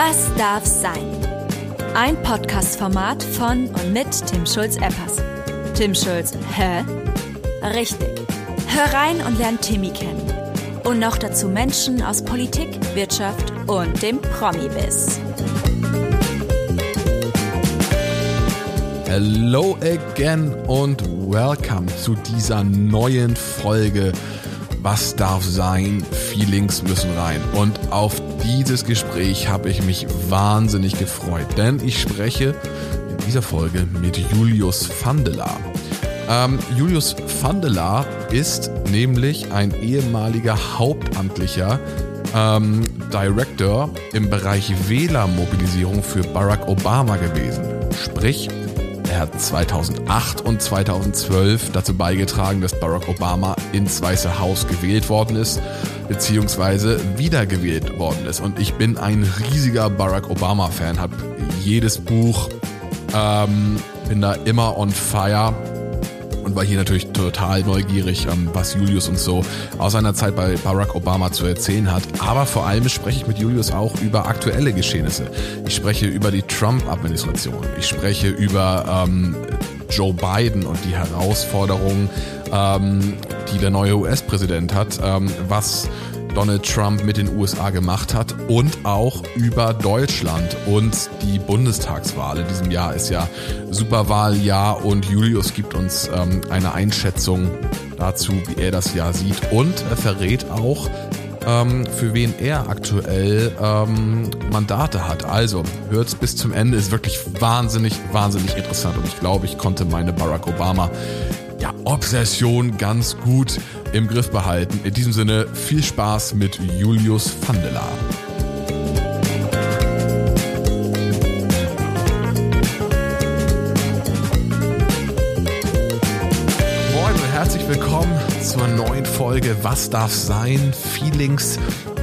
Was darf sein? Ein Podcast-Format von und mit Tim Schulz-Eppers. Tim Schulz, hä? Richtig. Hör rein und lern Timmy kennen. Und noch dazu Menschen aus Politik, Wirtschaft und dem Promi-Biss. Hello again und welcome zu dieser neuen Folge Was darf sein? Feelings müssen rein. Und auf dieses Gespräch habe ich mich wahnsinnig gefreut, denn ich spreche in dieser Folge mit Julius Vandela. Ähm, Julius Vandela ist nämlich ein ehemaliger Hauptamtlicher ähm, Director im Bereich Wählermobilisierung für Barack Obama gewesen. Sprich, er hat 2008 und 2012 dazu beigetragen, dass Barack Obama ins Weiße Haus gewählt worden ist, beziehungsweise wiedergewählt worden ist. Und ich bin ein riesiger Barack Obama-Fan, habe jedes Buch, ähm, bin da immer on fire und war hier natürlich total neugierig, ähm, was Julius uns so aus seiner Zeit bei Barack Obama zu erzählen hat. Aber vor allem spreche ich mit Julius auch über aktuelle Geschehnisse. Ich spreche über die Trump-Administration. Ich spreche über ähm, Joe Biden und die Herausforderungen, ähm, die der neue US-Präsident hat, ähm, was Donald Trump mit den USA gemacht hat und auch über Deutschland und die Bundestagswahl. In diesem Jahr ist ja Superwahljahr und Julius gibt uns ähm, eine Einschätzung dazu, wie er das Jahr sieht und er verrät auch, ähm, für wen er aktuell ähm, Mandate hat. Also hört's bis zum Ende, ist wirklich wahnsinnig, wahnsinnig interessant und ich glaube, ich konnte meine Barack Obama ja, Obsession ganz gut im Griff behalten. In diesem Sinne viel Spaß mit Julius Vandela. Moin und herzlich willkommen zur neuen Folge Was darf sein? Feelings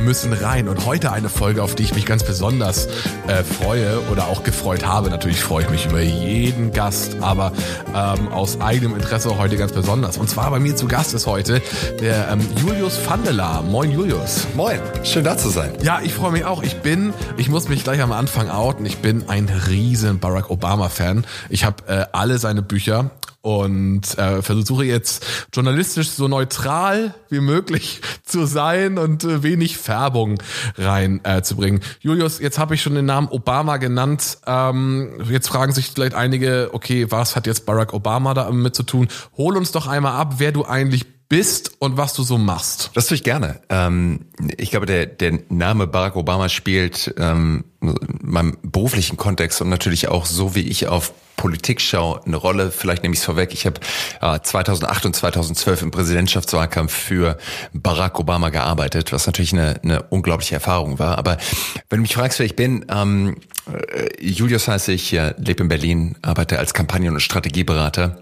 müssen rein. Und heute eine Folge, auf die ich mich ganz besonders äh, freue oder auch gefreut habe. Natürlich freue ich mich über jeden Gast, aber ähm, aus eigenem Interesse heute ganz besonders. Und zwar bei mir zu Gast ist heute der ähm, Julius Vandela. Moin Julius. Moin, schön da zu sein. Ja, ich freue mich auch. Ich bin, ich muss mich gleich am Anfang outen, ich bin ein riesen Barack Obama-Fan. Ich habe äh, alle seine Bücher und äh, versuche jetzt journalistisch so neutral wie möglich zu sein und äh, wenig Färbung rein äh. Julius, jetzt habe ich schon den Namen Obama genannt. Ähm, jetzt fragen sich vielleicht einige, okay, was hat jetzt Barack Obama damit zu tun? Hol uns doch einmal ab, wer du eigentlich bist und was du so machst. Das tue ich gerne. Ähm, ich glaube, der, der Name Barack Obama spielt ähm, in meinem beruflichen Kontext und natürlich auch so, wie ich auf Politik schaue, eine Rolle. Vielleicht nehme ich es vorweg. Ich habe äh, 2008 und 2012 im Präsidentschaftswahlkampf für Barack Obama gearbeitet, was natürlich eine, eine unglaubliche Erfahrung war. Aber wenn du mich fragst, wer ich bin, ähm, äh, Julius heiße ich, lebe in Berlin, arbeite als Kampagnen- und Strategieberater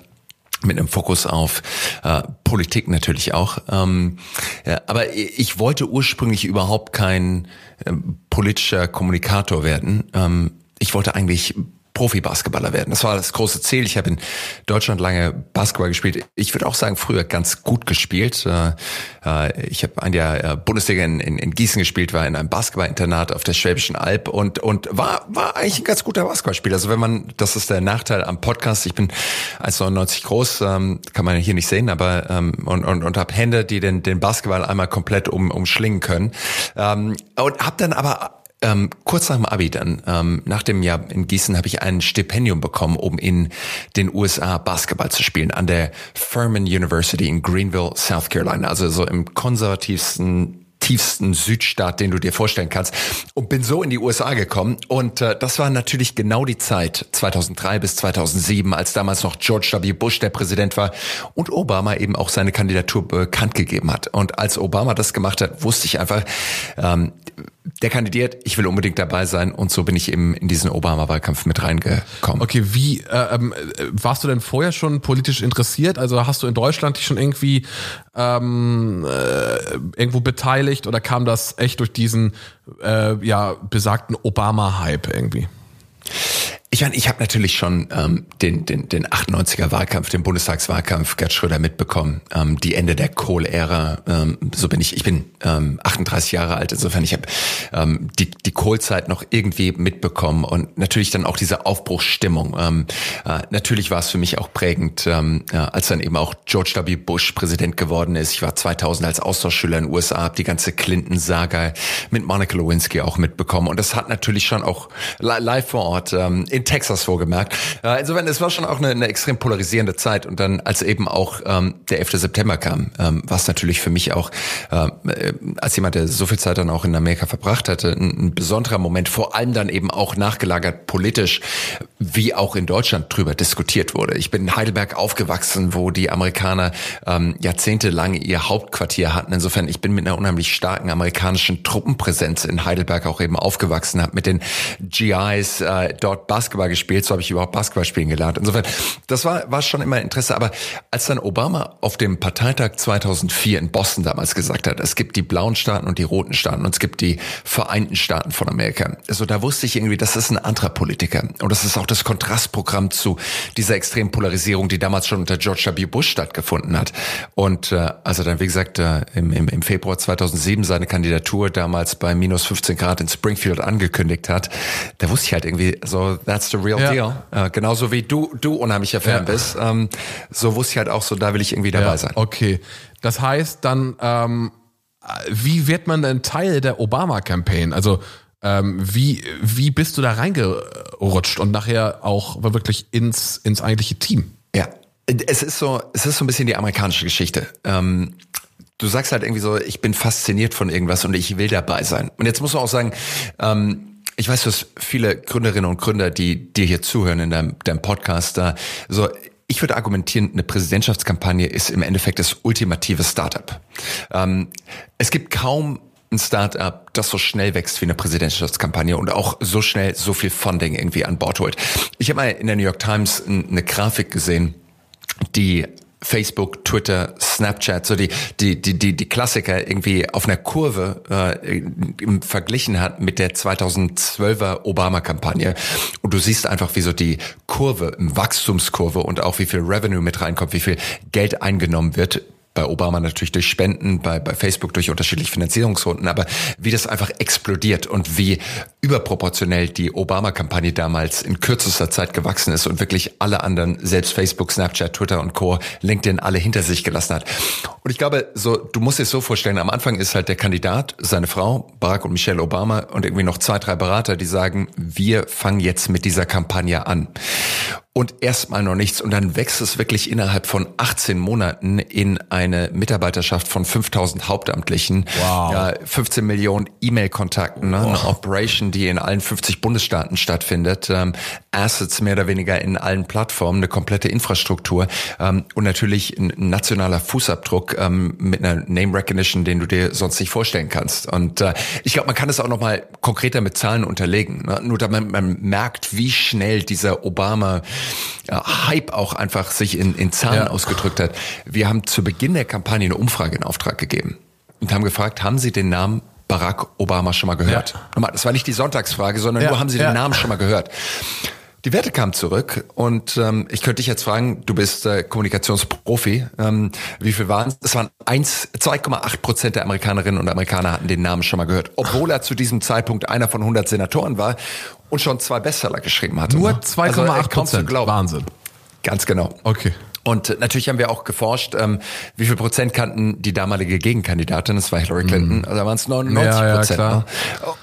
mit einem Fokus auf äh, Politik natürlich auch. Ähm, ja, aber ich wollte ursprünglich überhaupt kein äh, politischer Kommunikator werden. Ähm, ich wollte eigentlich Profi-Basketballer werden. Das war das große Ziel. Ich habe in Deutschland lange Basketball gespielt. Ich würde auch sagen, früher ganz gut gespielt. Äh, äh, ich habe ein Jahr äh, Bundesliga in, in, Gießen gespielt, war in einem Basketballinternat auf der Schwäbischen Alb und, und war, war eigentlich ein ganz guter Basketballspieler. Also wenn man, das ist der Nachteil am Podcast, ich bin 1,99 groß, ähm, kann man hier nicht sehen, aber ähm, und, und, und habe Hände, die den, den Basketball einmal komplett um, umschlingen können. Ähm, und habe dann aber ähm, kurz nach dem Abi dann, ähm, nach dem Jahr in Gießen, habe ich ein Stipendium bekommen, um in den USA Basketball zu spielen, an der Furman University in Greenville, South Carolina, also so im konservativsten tiefsten Südstaat, den du dir vorstellen kannst. Und bin so in die USA gekommen. Und äh, das war natürlich genau die Zeit, 2003 bis 2007, als damals noch George W. Bush der Präsident war und Obama eben auch seine Kandidatur bekannt gegeben hat. Und als Obama das gemacht hat, wusste ich einfach, ähm, der kandidiert, ich will unbedingt dabei sein und so bin ich eben in diesen Obama-Wahlkampf mit reingekommen. Okay, wie äh, ähm, warst du denn vorher schon politisch interessiert? Also hast du in Deutschland dich schon irgendwie ähm, äh, irgendwo beteiligt oder kam das echt durch diesen äh, ja besagten Obama-Hype irgendwie? Ich meine, ich habe natürlich schon ähm, den, den, den 98er Wahlkampf, den Bundestagswahlkampf Gerd Schröder mitbekommen. Ähm, die Ende der Kohl-Ära, ähm, so bin ich, ich bin ähm, 38 Jahre alt, insofern ich habe ähm, die, die Kohl-Zeit noch irgendwie mitbekommen und natürlich dann auch diese Aufbruchsstimmung. Ähm, äh, natürlich war es für mich auch prägend, ähm, ja, als dann eben auch George W. Bush Präsident geworden ist. Ich war 2000 als Austauschschüler in den USA, habe die ganze Clinton-Saga mit Monica Lewinsky auch mitbekommen und das hat natürlich schon auch live vor Ort ähm, in Texas vorgemerkt. Äh, insofern, es war schon auch eine, eine extrem polarisierende Zeit. Und dann, als eben auch ähm, der 11. September kam, ähm, war es natürlich für mich auch, ähm, äh, als jemand, der so viel Zeit dann auch in Amerika verbracht hatte, ein, ein besonderer Moment, vor allem dann eben auch nachgelagert politisch, wie auch in Deutschland drüber diskutiert wurde. Ich bin in Heidelberg aufgewachsen, wo die Amerikaner ähm, jahrzehntelang ihr Hauptquartier hatten. Insofern, ich bin mit einer unheimlich starken amerikanischen Truppenpräsenz in Heidelberg auch eben aufgewachsen, habe mit den GIs äh, dort Basketball Basketball gespielt, so habe ich überhaupt Basketball spielen gelernt. Insofern, das war, war schon immer Interesse. Aber als dann Obama auf dem Parteitag 2004 in Boston damals gesagt hat, es gibt die blauen Staaten und die roten Staaten und es gibt die Vereinten Staaten von Amerika. Also da wusste ich irgendwie, das ist ein anderer Politiker. Und das ist auch das Kontrastprogramm zu dieser extremen Polarisierung, die damals schon unter George W. Bush stattgefunden hat. Und äh, also dann, wie gesagt, äh, im, im, im Februar 2007 seine Kandidatur damals bei minus 15 Grad in Springfield angekündigt hat, da wusste ich halt irgendwie so, that's the real ja. deal. Äh, genauso wie du, du unheimlicher Fan ja. bist. Ähm, so wusste ich halt auch so, da will ich irgendwie dabei ja, sein. Okay. Das heißt dann, ähm, wie wird man denn Teil der Obama-Campaign? Also, ähm, wie, wie bist du da reingerutscht und nachher auch wirklich ins, ins eigentliche Team? Ja. Es ist so, es ist so ein bisschen die amerikanische Geschichte. Ähm, du sagst halt irgendwie so, ich bin fasziniert von irgendwas und ich will dabei sein. Und jetzt muss man auch sagen, ähm, ich weiß, dass viele Gründerinnen und Gründer, die dir hier zuhören in deinem, deinem Podcast, da so ich würde argumentieren, eine Präsidentschaftskampagne ist im Endeffekt das ultimative Startup. Ähm, es gibt kaum ein Startup, das so schnell wächst wie eine Präsidentschaftskampagne und auch so schnell so viel Funding irgendwie an Bord holt. Ich habe mal in der New York Times eine Grafik gesehen, die Facebook, Twitter, Snapchat, so die die die die, die Klassiker irgendwie auf einer Kurve äh, im verglichen hat mit der 2012er Obama-Kampagne. Und du siehst einfach, wie so die Kurve, Wachstumskurve und auch wie viel Revenue mit reinkommt, wie viel Geld eingenommen wird bei Obama natürlich durch Spenden, bei, bei Facebook durch unterschiedliche Finanzierungsrunden, aber wie das einfach explodiert und wie überproportionell die Obama-Kampagne damals in kürzester Zeit gewachsen ist und wirklich alle anderen, selbst Facebook, Snapchat, Twitter und Co., LinkedIn alle hinter sich gelassen hat. Und ich glaube, so, du musst dir so vorstellen, am Anfang ist halt der Kandidat, seine Frau, Barack und Michelle Obama und irgendwie noch zwei, drei Berater, die sagen, wir fangen jetzt mit dieser Kampagne an und erstmal noch nichts. Und dann wächst es wirklich innerhalb von 18 Monaten in eine Mitarbeiterschaft von 5000 Hauptamtlichen, wow. ja, 15 Millionen E-Mail-Kontakten, ne, eine Operation, die in allen 50 Bundesstaaten stattfindet, ähm, Assets mehr oder weniger in allen Plattformen, eine komplette Infrastruktur ähm, und natürlich ein nationaler Fußabdruck ähm, mit einer Name Recognition, den du dir sonst nicht vorstellen kannst. Und äh, ich glaube, man kann es auch noch mal konkreter mit Zahlen unterlegen. Ne? Nur damit man merkt, wie schnell dieser Obama Hype auch einfach sich in, in Zahlen ja. ausgedrückt hat. Wir haben zu Beginn der Kampagne eine Umfrage in Auftrag gegeben und haben gefragt, haben Sie den Namen Barack Obama schon mal gehört? Ja. Das war nicht die Sonntagsfrage, sondern ja. nur haben Sie den Namen schon mal gehört? Die Werte kamen zurück und ähm, ich könnte dich jetzt fragen, du bist äh, Kommunikationsprofi, ähm, wie viel waren es? Es waren 2,8 Prozent der Amerikanerinnen und Amerikaner hatten den Namen schon mal gehört, obwohl er zu diesem Zeitpunkt einer von 100 Senatoren war und schon zwei Bestseller geschrieben hatte. Nur 2,8 ne? also, Prozent, Wahnsinn. Ganz genau. Okay. Und natürlich haben wir auch geforscht, ähm, wie viel Prozent kannten die damalige Gegenkandidatin, das war Hillary Clinton, mm. also da waren es 99 ja, Prozent. Ja, ne?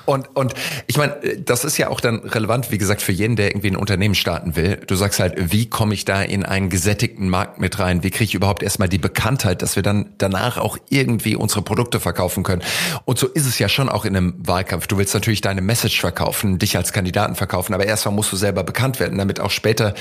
Und, und ich meine, das ist ja auch dann relevant, wie gesagt, für jeden, der irgendwie ein Unternehmen starten will. Du sagst halt, wie komme ich da in einen gesättigten Markt mit rein? Wie kriege ich überhaupt erstmal die Bekanntheit, dass wir dann danach auch irgendwie unsere Produkte verkaufen können? Und so ist es ja schon auch in einem Wahlkampf. Du willst natürlich deine Message verkaufen, dich als Kandidaten verkaufen, aber erstmal musst du selber bekannt werden, damit auch später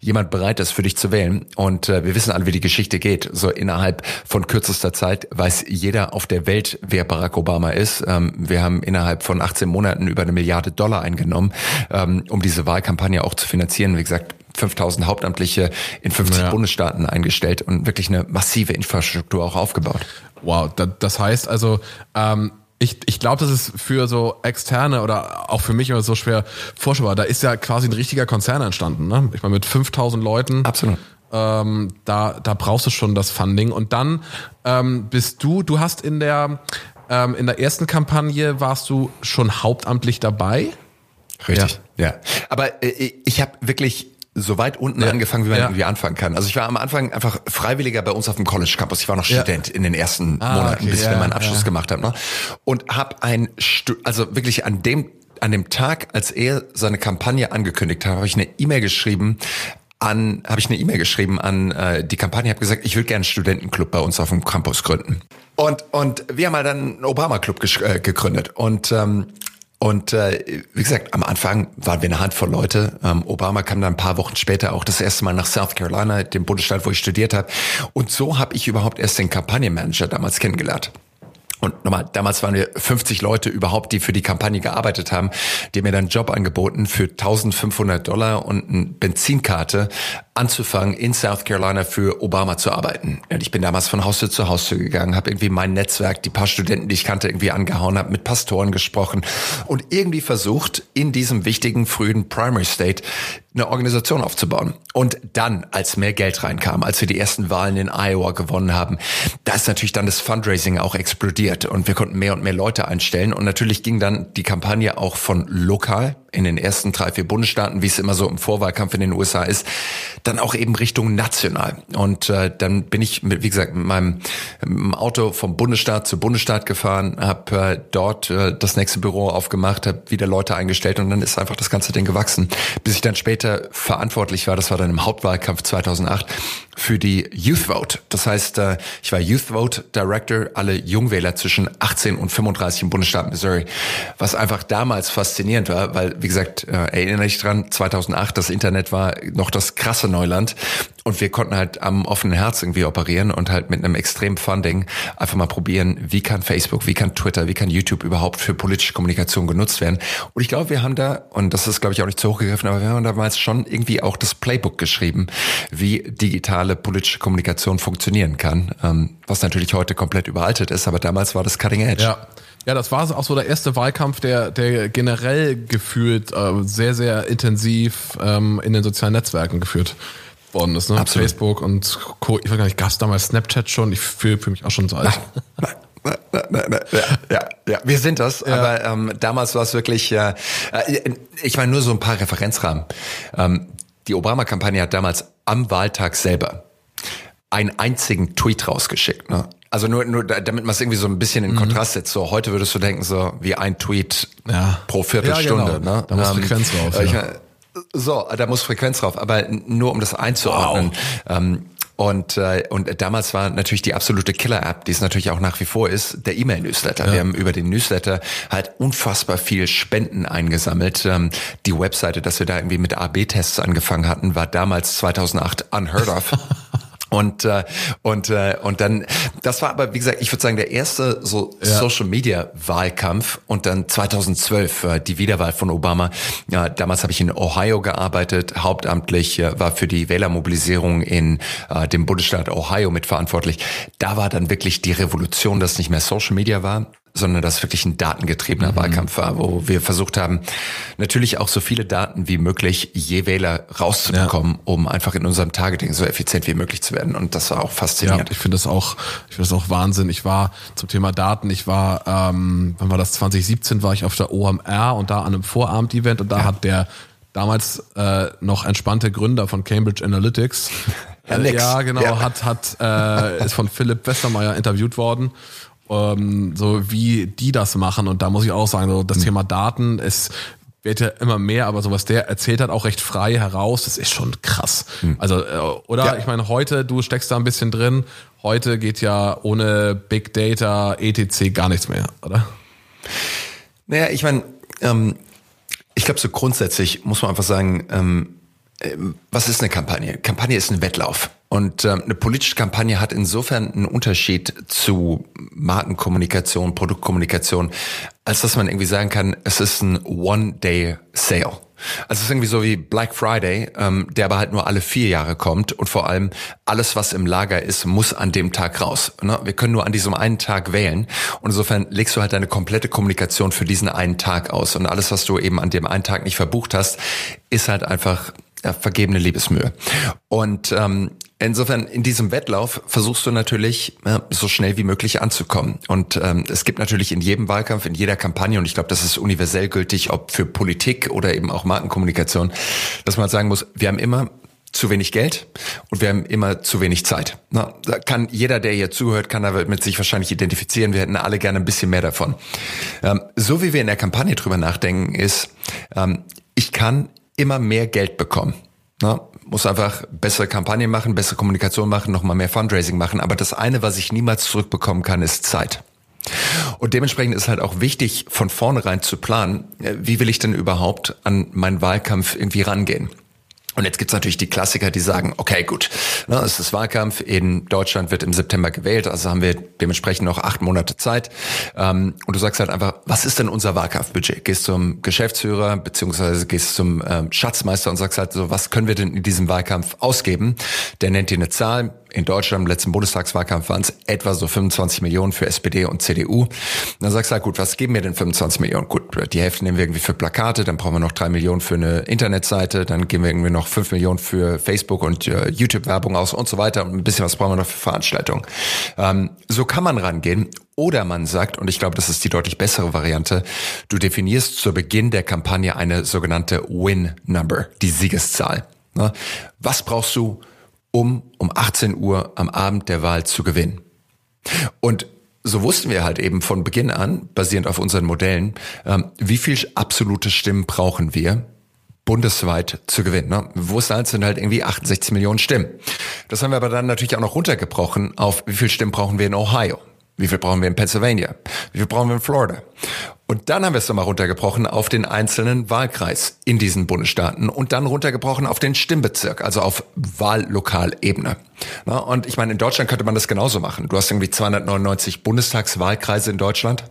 jemand bereit ist, für dich zu wählen. Und und äh, wir wissen alle, wie die Geschichte geht. So innerhalb von kürzester Zeit weiß jeder auf der Welt, wer Barack Obama ist. Ähm, wir haben innerhalb von 18 Monaten über eine Milliarde Dollar eingenommen, ähm, um diese Wahlkampagne auch zu finanzieren. Wie gesagt, 5000 Hauptamtliche in 50 ja. Bundesstaaten eingestellt und wirklich eine massive Infrastruktur auch aufgebaut. Wow, das heißt also, ähm, ich, ich glaube, das ist für so externe oder auch für mich immer so schwer vorstellbar. Da ist ja quasi ein richtiger Konzern entstanden. Ne? Ich meine, mit 5000 Leuten. Absolut. Ähm, da, da brauchst du schon das Funding. Und dann ähm, bist du, du hast in der, ähm, in der ersten Kampagne warst du schon hauptamtlich dabei. Richtig. Ja. ja. Aber äh, ich habe wirklich so weit unten ja. angefangen, wie man ja. irgendwie anfangen kann. Also ich war am Anfang einfach Freiwilliger bei uns auf dem College Campus. Ich war noch Student ja. in den ersten ah, Monaten, okay. bis wir meinen Abschluss gemacht haben. Ne? Und habe ein, Stu also wirklich an dem an dem Tag, als er seine Kampagne angekündigt hat, habe ich eine E-Mail geschrieben an, habe ich eine E-Mail geschrieben an äh, die Kampagne, habe gesagt, ich will gerne einen Studentenclub bei uns auf dem Campus gründen. Und und wir haben halt dann einen Obama Club äh, gegründet und ähm, und äh, wie gesagt, am Anfang waren wir eine Handvoll Leute. Ähm, Obama kam dann ein paar Wochen später auch das erste Mal nach South Carolina, dem Bundesstaat, wo ich studiert habe. Und so habe ich überhaupt erst den Kampagnenmanager damals kennengelernt. Und nochmal, damals waren wir 50 Leute überhaupt, die für die Kampagne gearbeitet haben. Die mir dann einen Job angeboten für 1500 Dollar und eine Benzinkarte anzufangen, in South Carolina für Obama zu arbeiten. Und ich bin damals von Haustür zu Haustür gegangen, habe irgendwie mein Netzwerk, die paar Studenten, die ich kannte, irgendwie angehauen, habe mit Pastoren gesprochen und irgendwie versucht, in diesem wichtigen frühen Primary State eine Organisation aufzubauen. Und dann, als mehr Geld reinkam, als wir die ersten Wahlen in Iowa gewonnen haben, da ist natürlich dann das Fundraising auch explodiert und wir konnten mehr und mehr Leute einstellen. Und natürlich ging dann die Kampagne auch von lokal in den ersten drei, vier Bundesstaaten, wie es immer so im Vorwahlkampf in den USA ist, dann auch eben Richtung national. Und äh, dann bin ich, mit, wie gesagt, mit meinem Auto vom Bundesstaat zu Bundesstaat gefahren, habe äh, dort äh, das nächste Büro aufgemacht, habe wieder Leute eingestellt und dann ist einfach das ganze Ding gewachsen, bis ich dann später verantwortlich war. Das war dann im Hauptwahlkampf 2008 für die Youth Vote. Das heißt, äh, ich war Youth Vote Director, alle Jungwähler zwischen 18 und 35 im Bundesstaat Missouri, was einfach damals faszinierend war, weil, wie gesagt, äh, erinnere ich dran, 2008, das Internet war noch das krasse Neuland und wir konnten halt am offenen Herz irgendwie operieren und halt mit einem extremen Funding einfach mal probieren, wie kann Facebook, wie kann Twitter, wie kann YouTube überhaupt für politische Kommunikation genutzt werden. Und ich glaube, wir haben da, und das ist glaube ich auch nicht zu hoch gegriffen, aber wir haben damals schon irgendwie auch das Playbook geschrieben, wie digitale politische Kommunikation funktionieren kann, ähm, was natürlich heute komplett überaltet ist, aber damals war das Cutting Edge. Ja. Ja, das war auch so der erste Wahlkampf, der, der generell gefühlt äh, sehr, sehr intensiv ähm, in den sozialen Netzwerken geführt worden ist, ne? Absolut. Facebook und Co. Ich weiß gar nicht, gab es damals Snapchat schon? Ich fühle fühl mich auch schon so alt. Nein, nein, nein, ja, ja, ja, wir sind das. Ja. Aber ähm, damals war es wirklich, äh, ich meine nur so ein paar Referenzrahmen. Ähm, die Obama-Kampagne hat damals am Wahltag selber einen einzigen Tweet rausgeschickt. Ne? Also nur, nur damit man es irgendwie so ein bisschen in mhm. Kontrast setzt. So heute würdest du denken so wie ein Tweet ja. pro Viertelstunde. Ja, genau. ne? Da muss ähm, Frequenz drauf. Ich, ja. So, da muss Frequenz drauf, aber nur um das einzuordnen. Wow. Ähm, und, äh, und damals war natürlich die absolute Killer-App, die es natürlich auch nach wie vor ist, der E-Mail-Newsletter. Ja. Wir haben über den Newsletter halt unfassbar viel Spenden eingesammelt. Ähm, die Webseite, dass wir da irgendwie mit AB-Tests angefangen hatten, war damals 2008 unheard of. Und äh, und äh, und dann das war aber wie gesagt ich würde sagen der erste so ja. Social Media Wahlkampf und dann 2012 äh, die Wiederwahl von Obama. Ja, damals habe ich in Ohio gearbeitet. Hauptamtlich äh, war für die Wählermobilisierung in äh, dem Bundesstaat Ohio mitverantwortlich. Da war dann wirklich die Revolution dass nicht mehr Social Media war sondern das wirklich ein datengetriebener mhm. Wahlkampf war, wo wir versucht haben, natürlich auch so viele Daten wie möglich je Wähler rauszubekommen, ja. um einfach in unserem Targeting so effizient wie möglich zu werden. Und das war auch faszinierend. Ja, ich finde das auch, ich finde das auch Wahnsinn. Ich war zum Thema Daten, ich war, ähm, wann war das? 2017 war ich auf der OMR und da an einem Vorabend-Event und da ja. hat der damals äh, noch entspannte Gründer von Cambridge Analytics ja, genau, ja. hat, hat, äh, ist von Philipp Westermeier interviewt worden ähm, so wie die das machen. Und da muss ich auch sagen, so das mhm. Thema Daten ist wird ja immer mehr, aber so was der erzählt hat, auch recht frei heraus, das ist schon krass. Mhm. Also, äh, oder ja. ich meine, heute, du steckst da ein bisschen drin, heute geht ja ohne Big Data, ETC gar nichts mehr, oder? Naja, ich meine, ähm, ich glaube, so grundsätzlich muss man einfach sagen, ähm, äh, was ist eine Kampagne? Kampagne ist ein Wettlauf. Und ähm, eine politische Kampagne hat insofern einen Unterschied zu Markenkommunikation, Produktkommunikation, als dass man irgendwie sagen kann, es ist ein One-Day-Sale. Also es ist irgendwie so wie Black Friday, ähm, der aber halt nur alle vier Jahre kommt und vor allem alles, was im Lager ist, muss an dem Tag raus. Ne? Wir können nur an diesem einen Tag wählen und insofern legst du halt deine komplette Kommunikation für diesen einen Tag aus und alles, was du eben an dem einen Tag nicht verbucht hast, ist halt einfach vergebene Liebesmühe. Und ähm, Insofern, in diesem Wettlauf versuchst du natürlich, so schnell wie möglich anzukommen. Und ähm, es gibt natürlich in jedem Wahlkampf, in jeder Kampagne, und ich glaube, das ist universell gültig, ob für Politik oder eben auch Markenkommunikation, dass man sagen muss, wir haben immer zu wenig Geld und wir haben immer zu wenig Zeit. Na, da kann jeder, der hier zuhört, kann damit sich wahrscheinlich identifizieren. Wir hätten alle gerne ein bisschen mehr davon. Ähm, so wie wir in der Kampagne drüber nachdenken, ist, ähm, ich kann immer mehr Geld bekommen. Na, muss einfach bessere Kampagnen machen, bessere Kommunikation machen, nochmal mehr Fundraising machen. Aber das eine, was ich niemals zurückbekommen kann, ist Zeit. Und dementsprechend ist halt auch wichtig, von vornherein zu planen, äh, wie will ich denn überhaupt an meinen Wahlkampf irgendwie rangehen. Und jetzt gibt's natürlich die Klassiker, die sagen, okay, gut, ne, es ist Wahlkampf, in Deutschland wird im September gewählt, also haben wir dementsprechend noch acht Monate Zeit. Ähm, und du sagst halt einfach, was ist denn unser Wahlkampfbudget? Gehst zum Geschäftsführer beziehungsweise gehst zum ähm, Schatzmeister und sagst halt so, was können wir denn in diesem Wahlkampf ausgeben? Der nennt dir eine Zahl, in Deutschland im letzten Bundestagswahlkampf waren es etwa so 25 Millionen für SPD und CDU. Und dann sagst du halt, gut, was geben wir denn 25 Millionen? Gut, die Hälfte nehmen wir irgendwie für Plakate, dann brauchen wir noch drei Millionen für eine Internetseite, dann geben wir irgendwie noch fünf Millionen für Facebook und äh, YouTube-Werbung aus und so weiter und ein bisschen was brauchen wir noch für Veranstaltungen. Ähm, so kann man rangehen. Oder man sagt, und ich glaube, das ist die deutlich bessere Variante, du definierst zu Beginn der Kampagne eine sogenannte Win-Number, die Siegeszahl. Was brauchst du, um um 18 Uhr am Abend der Wahl zu gewinnen. Und so wussten wir halt eben von Beginn an, basierend auf unseren Modellen, ähm, wie viel absolute Stimmen brauchen wir, bundesweit zu gewinnen. Ne? Wussten halt, sind halt irgendwie 68 Millionen Stimmen. Das haben wir aber dann natürlich auch noch runtergebrochen auf, wie viel Stimmen brauchen wir in Ohio. Wie viel brauchen wir in Pennsylvania? Wie viel brauchen wir in Florida? Und dann haben wir es nochmal runtergebrochen auf den einzelnen Wahlkreis in diesen Bundesstaaten und dann runtergebrochen auf den Stimmbezirk, also auf Wahllokalebene. Und ich meine, in Deutschland könnte man das genauso machen. Du hast irgendwie 299 Bundestagswahlkreise in Deutschland.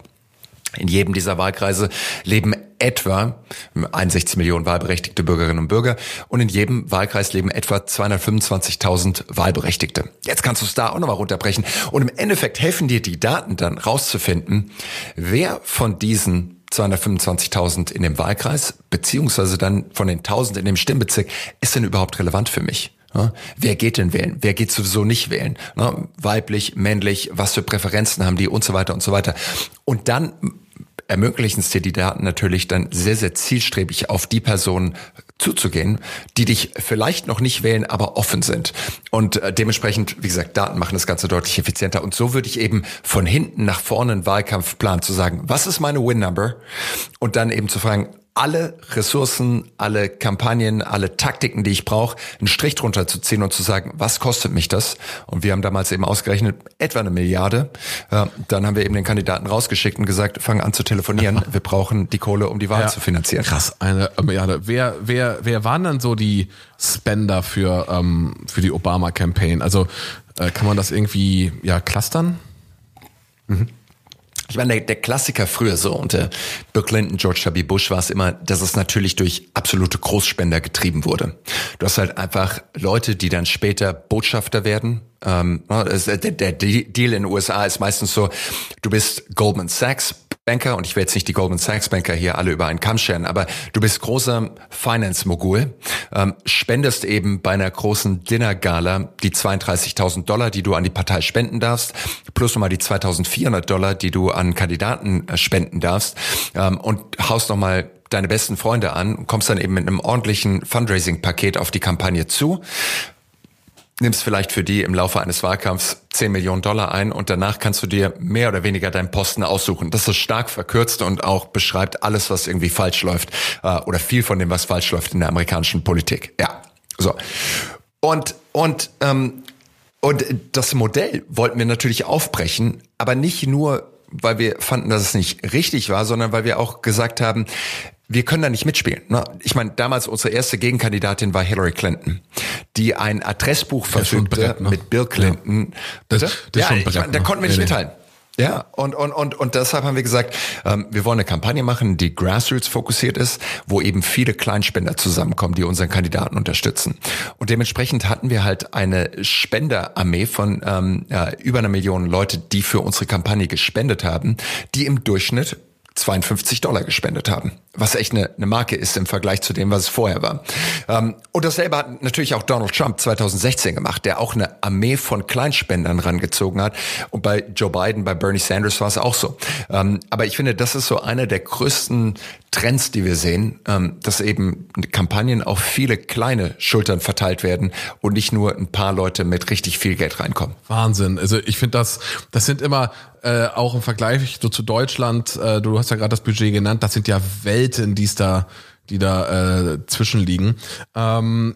In jedem dieser Wahlkreise leben etwa 61 Millionen wahlberechtigte Bürgerinnen und Bürger und in jedem Wahlkreis leben etwa 225.000 Wahlberechtigte. Jetzt kannst du es da auch nochmal runterbrechen und im Endeffekt helfen dir die Daten dann rauszufinden, wer von diesen 225.000 in dem Wahlkreis, beziehungsweise dann von den 1000 in dem Stimmbezirk, ist denn überhaupt relevant für mich? Wer geht denn wählen? Wer geht sowieso nicht wählen? Weiblich, männlich, was für Präferenzen haben die und so weiter und so weiter. Und dann ermöglichen es dir die Daten natürlich dann sehr, sehr zielstrebig auf die Personen zuzugehen, die dich vielleicht noch nicht wählen, aber offen sind. Und äh, dementsprechend, wie gesagt, Daten machen das Ganze deutlich effizienter. Und so würde ich eben von hinten nach vorne einen Wahlkampf planen, zu sagen, was ist meine Win-Number? Und dann eben zu fragen, alle Ressourcen, alle Kampagnen, alle Taktiken, die ich brauche, einen Strich drunter zu ziehen und zu sagen, was kostet mich das? Und wir haben damals eben ausgerechnet, etwa eine Milliarde. dann haben wir eben den Kandidaten rausgeschickt und gesagt, fang an zu telefonieren. Wir brauchen die Kohle, um die Wahl ja, zu finanzieren. Krass, eine Milliarde. Wer, wer, wer waren dann so die Spender für, ähm, für die Obama-Campaign? Also äh, kann man das irgendwie ja clustern? Mhm. Ich meine, der, der Klassiker früher so unter Bill Clinton, George W. Bush war es immer, dass es natürlich durch absolute Großspender getrieben wurde. Du hast halt einfach Leute, die dann später Botschafter werden. Ähm, der, der Deal in den USA ist meistens so, du bist Goldman Sachs, Banker, und ich will jetzt nicht die Goldman Sachs Banker hier alle über einen Kamm scheren, aber du bist großer Finance-Mogul, ähm, spendest eben bei einer großen Dinner-Gala die 32.000 Dollar, die du an die Partei spenden darfst, plus nochmal die 2.400 Dollar, die du an Kandidaten äh, spenden darfst, ähm, und haust nochmal deine besten Freunde an, kommst dann eben mit einem ordentlichen Fundraising-Paket auf die Kampagne zu, nimmst vielleicht für die im Laufe eines Wahlkampfs 10 Millionen Dollar ein und danach kannst du dir mehr oder weniger deinen Posten aussuchen. Das ist stark verkürzt und auch beschreibt alles, was irgendwie falsch läuft äh, oder viel von dem, was falsch läuft in der amerikanischen Politik. Ja, so. Und, und, ähm, und das Modell wollten wir natürlich aufbrechen, aber nicht nur, weil wir fanden, dass es nicht richtig war, sondern weil wir auch gesagt haben, wir können da nicht mitspielen. Ne? Ich meine, damals unsere erste Gegenkandidatin war Hillary Clinton, die ein Adressbuch verfügte Brett, ne? mit Bill Clinton. Ja. Das, das ja, ich, da konnten wir nicht mithalten. Ja, und, und, und, und deshalb haben wir gesagt, ähm, wir wollen eine Kampagne machen, die Grassroots fokussiert ist, wo eben viele Kleinspender zusammenkommen, die unseren Kandidaten unterstützen. Und dementsprechend hatten wir halt eine Spenderarmee von ähm, äh, über einer Million Leute, die für unsere Kampagne gespendet haben, die im Durchschnitt 52 Dollar gespendet haben, was echt eine, eine Marke ist im Vergleich zu dem, was es vorher war. Ähm, und dasselbe hat natürlich auch Donald Trump 2016 gemacht, der auch eine Armee von Kleinspendern rangezogen hat. Und bei Joe Biden, bei Bernie Sanders war es auch so. Ähm, aber ich finde, das ist so einer der größten Trends, die wir sehen, ähm, dass eben Kampagnen auf viele kleine Schultern verteilt werden und nicht nur ein paar Leute mit richtig viel Geld reinkommen. Wahnsinn. Also ich finde das, das sind immer äh, auch im Vergleich so zu Deutschland, äh, du hast ja gerade das Budget genannt, das sind ja Welten, die da, die da äh, zwischenliegen. Ähm,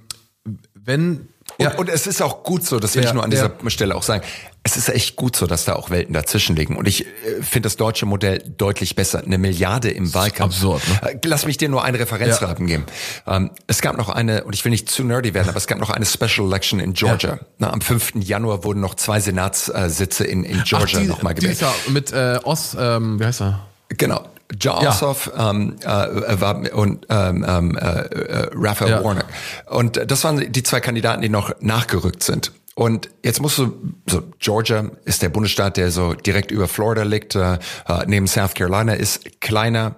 wenn ja. Und, und, es ist auch gut so, das will ja, ich nur an dieser ja. Stelle auch sagen. Es ist echt gut so, dass da auch Welten dazwischen liegen. Und ich äh, finde das deutsche Modell deutlich besser. Eine Milliarde im Wahlkampf. Absurd. Ne? Äh, lass mich dir nur einen Referenzrahmen geben. Ähm, es gab noch eine, und ich will nicht zu nerdy werden, aber es gab noch eine Special Election in Georgia. Na, am 5. Januar wurden noch zwei Senatssitze in, in Georgia nochmal gewählt. Dieser mit äh, Oss, ähm, wie heißt er? Genau. Ossoff ja. ähm, äh, war und ähm, ähm, äh, äh, Raphael ja. Warnock. Und das waren die zwei Kandidaten, die noch nachgerückt sind. Und jetzt musst du, so Georgia ist der Bundesstaat, der so direkt über Florida liegt, äh, äh neben South Carolina ist kleiner,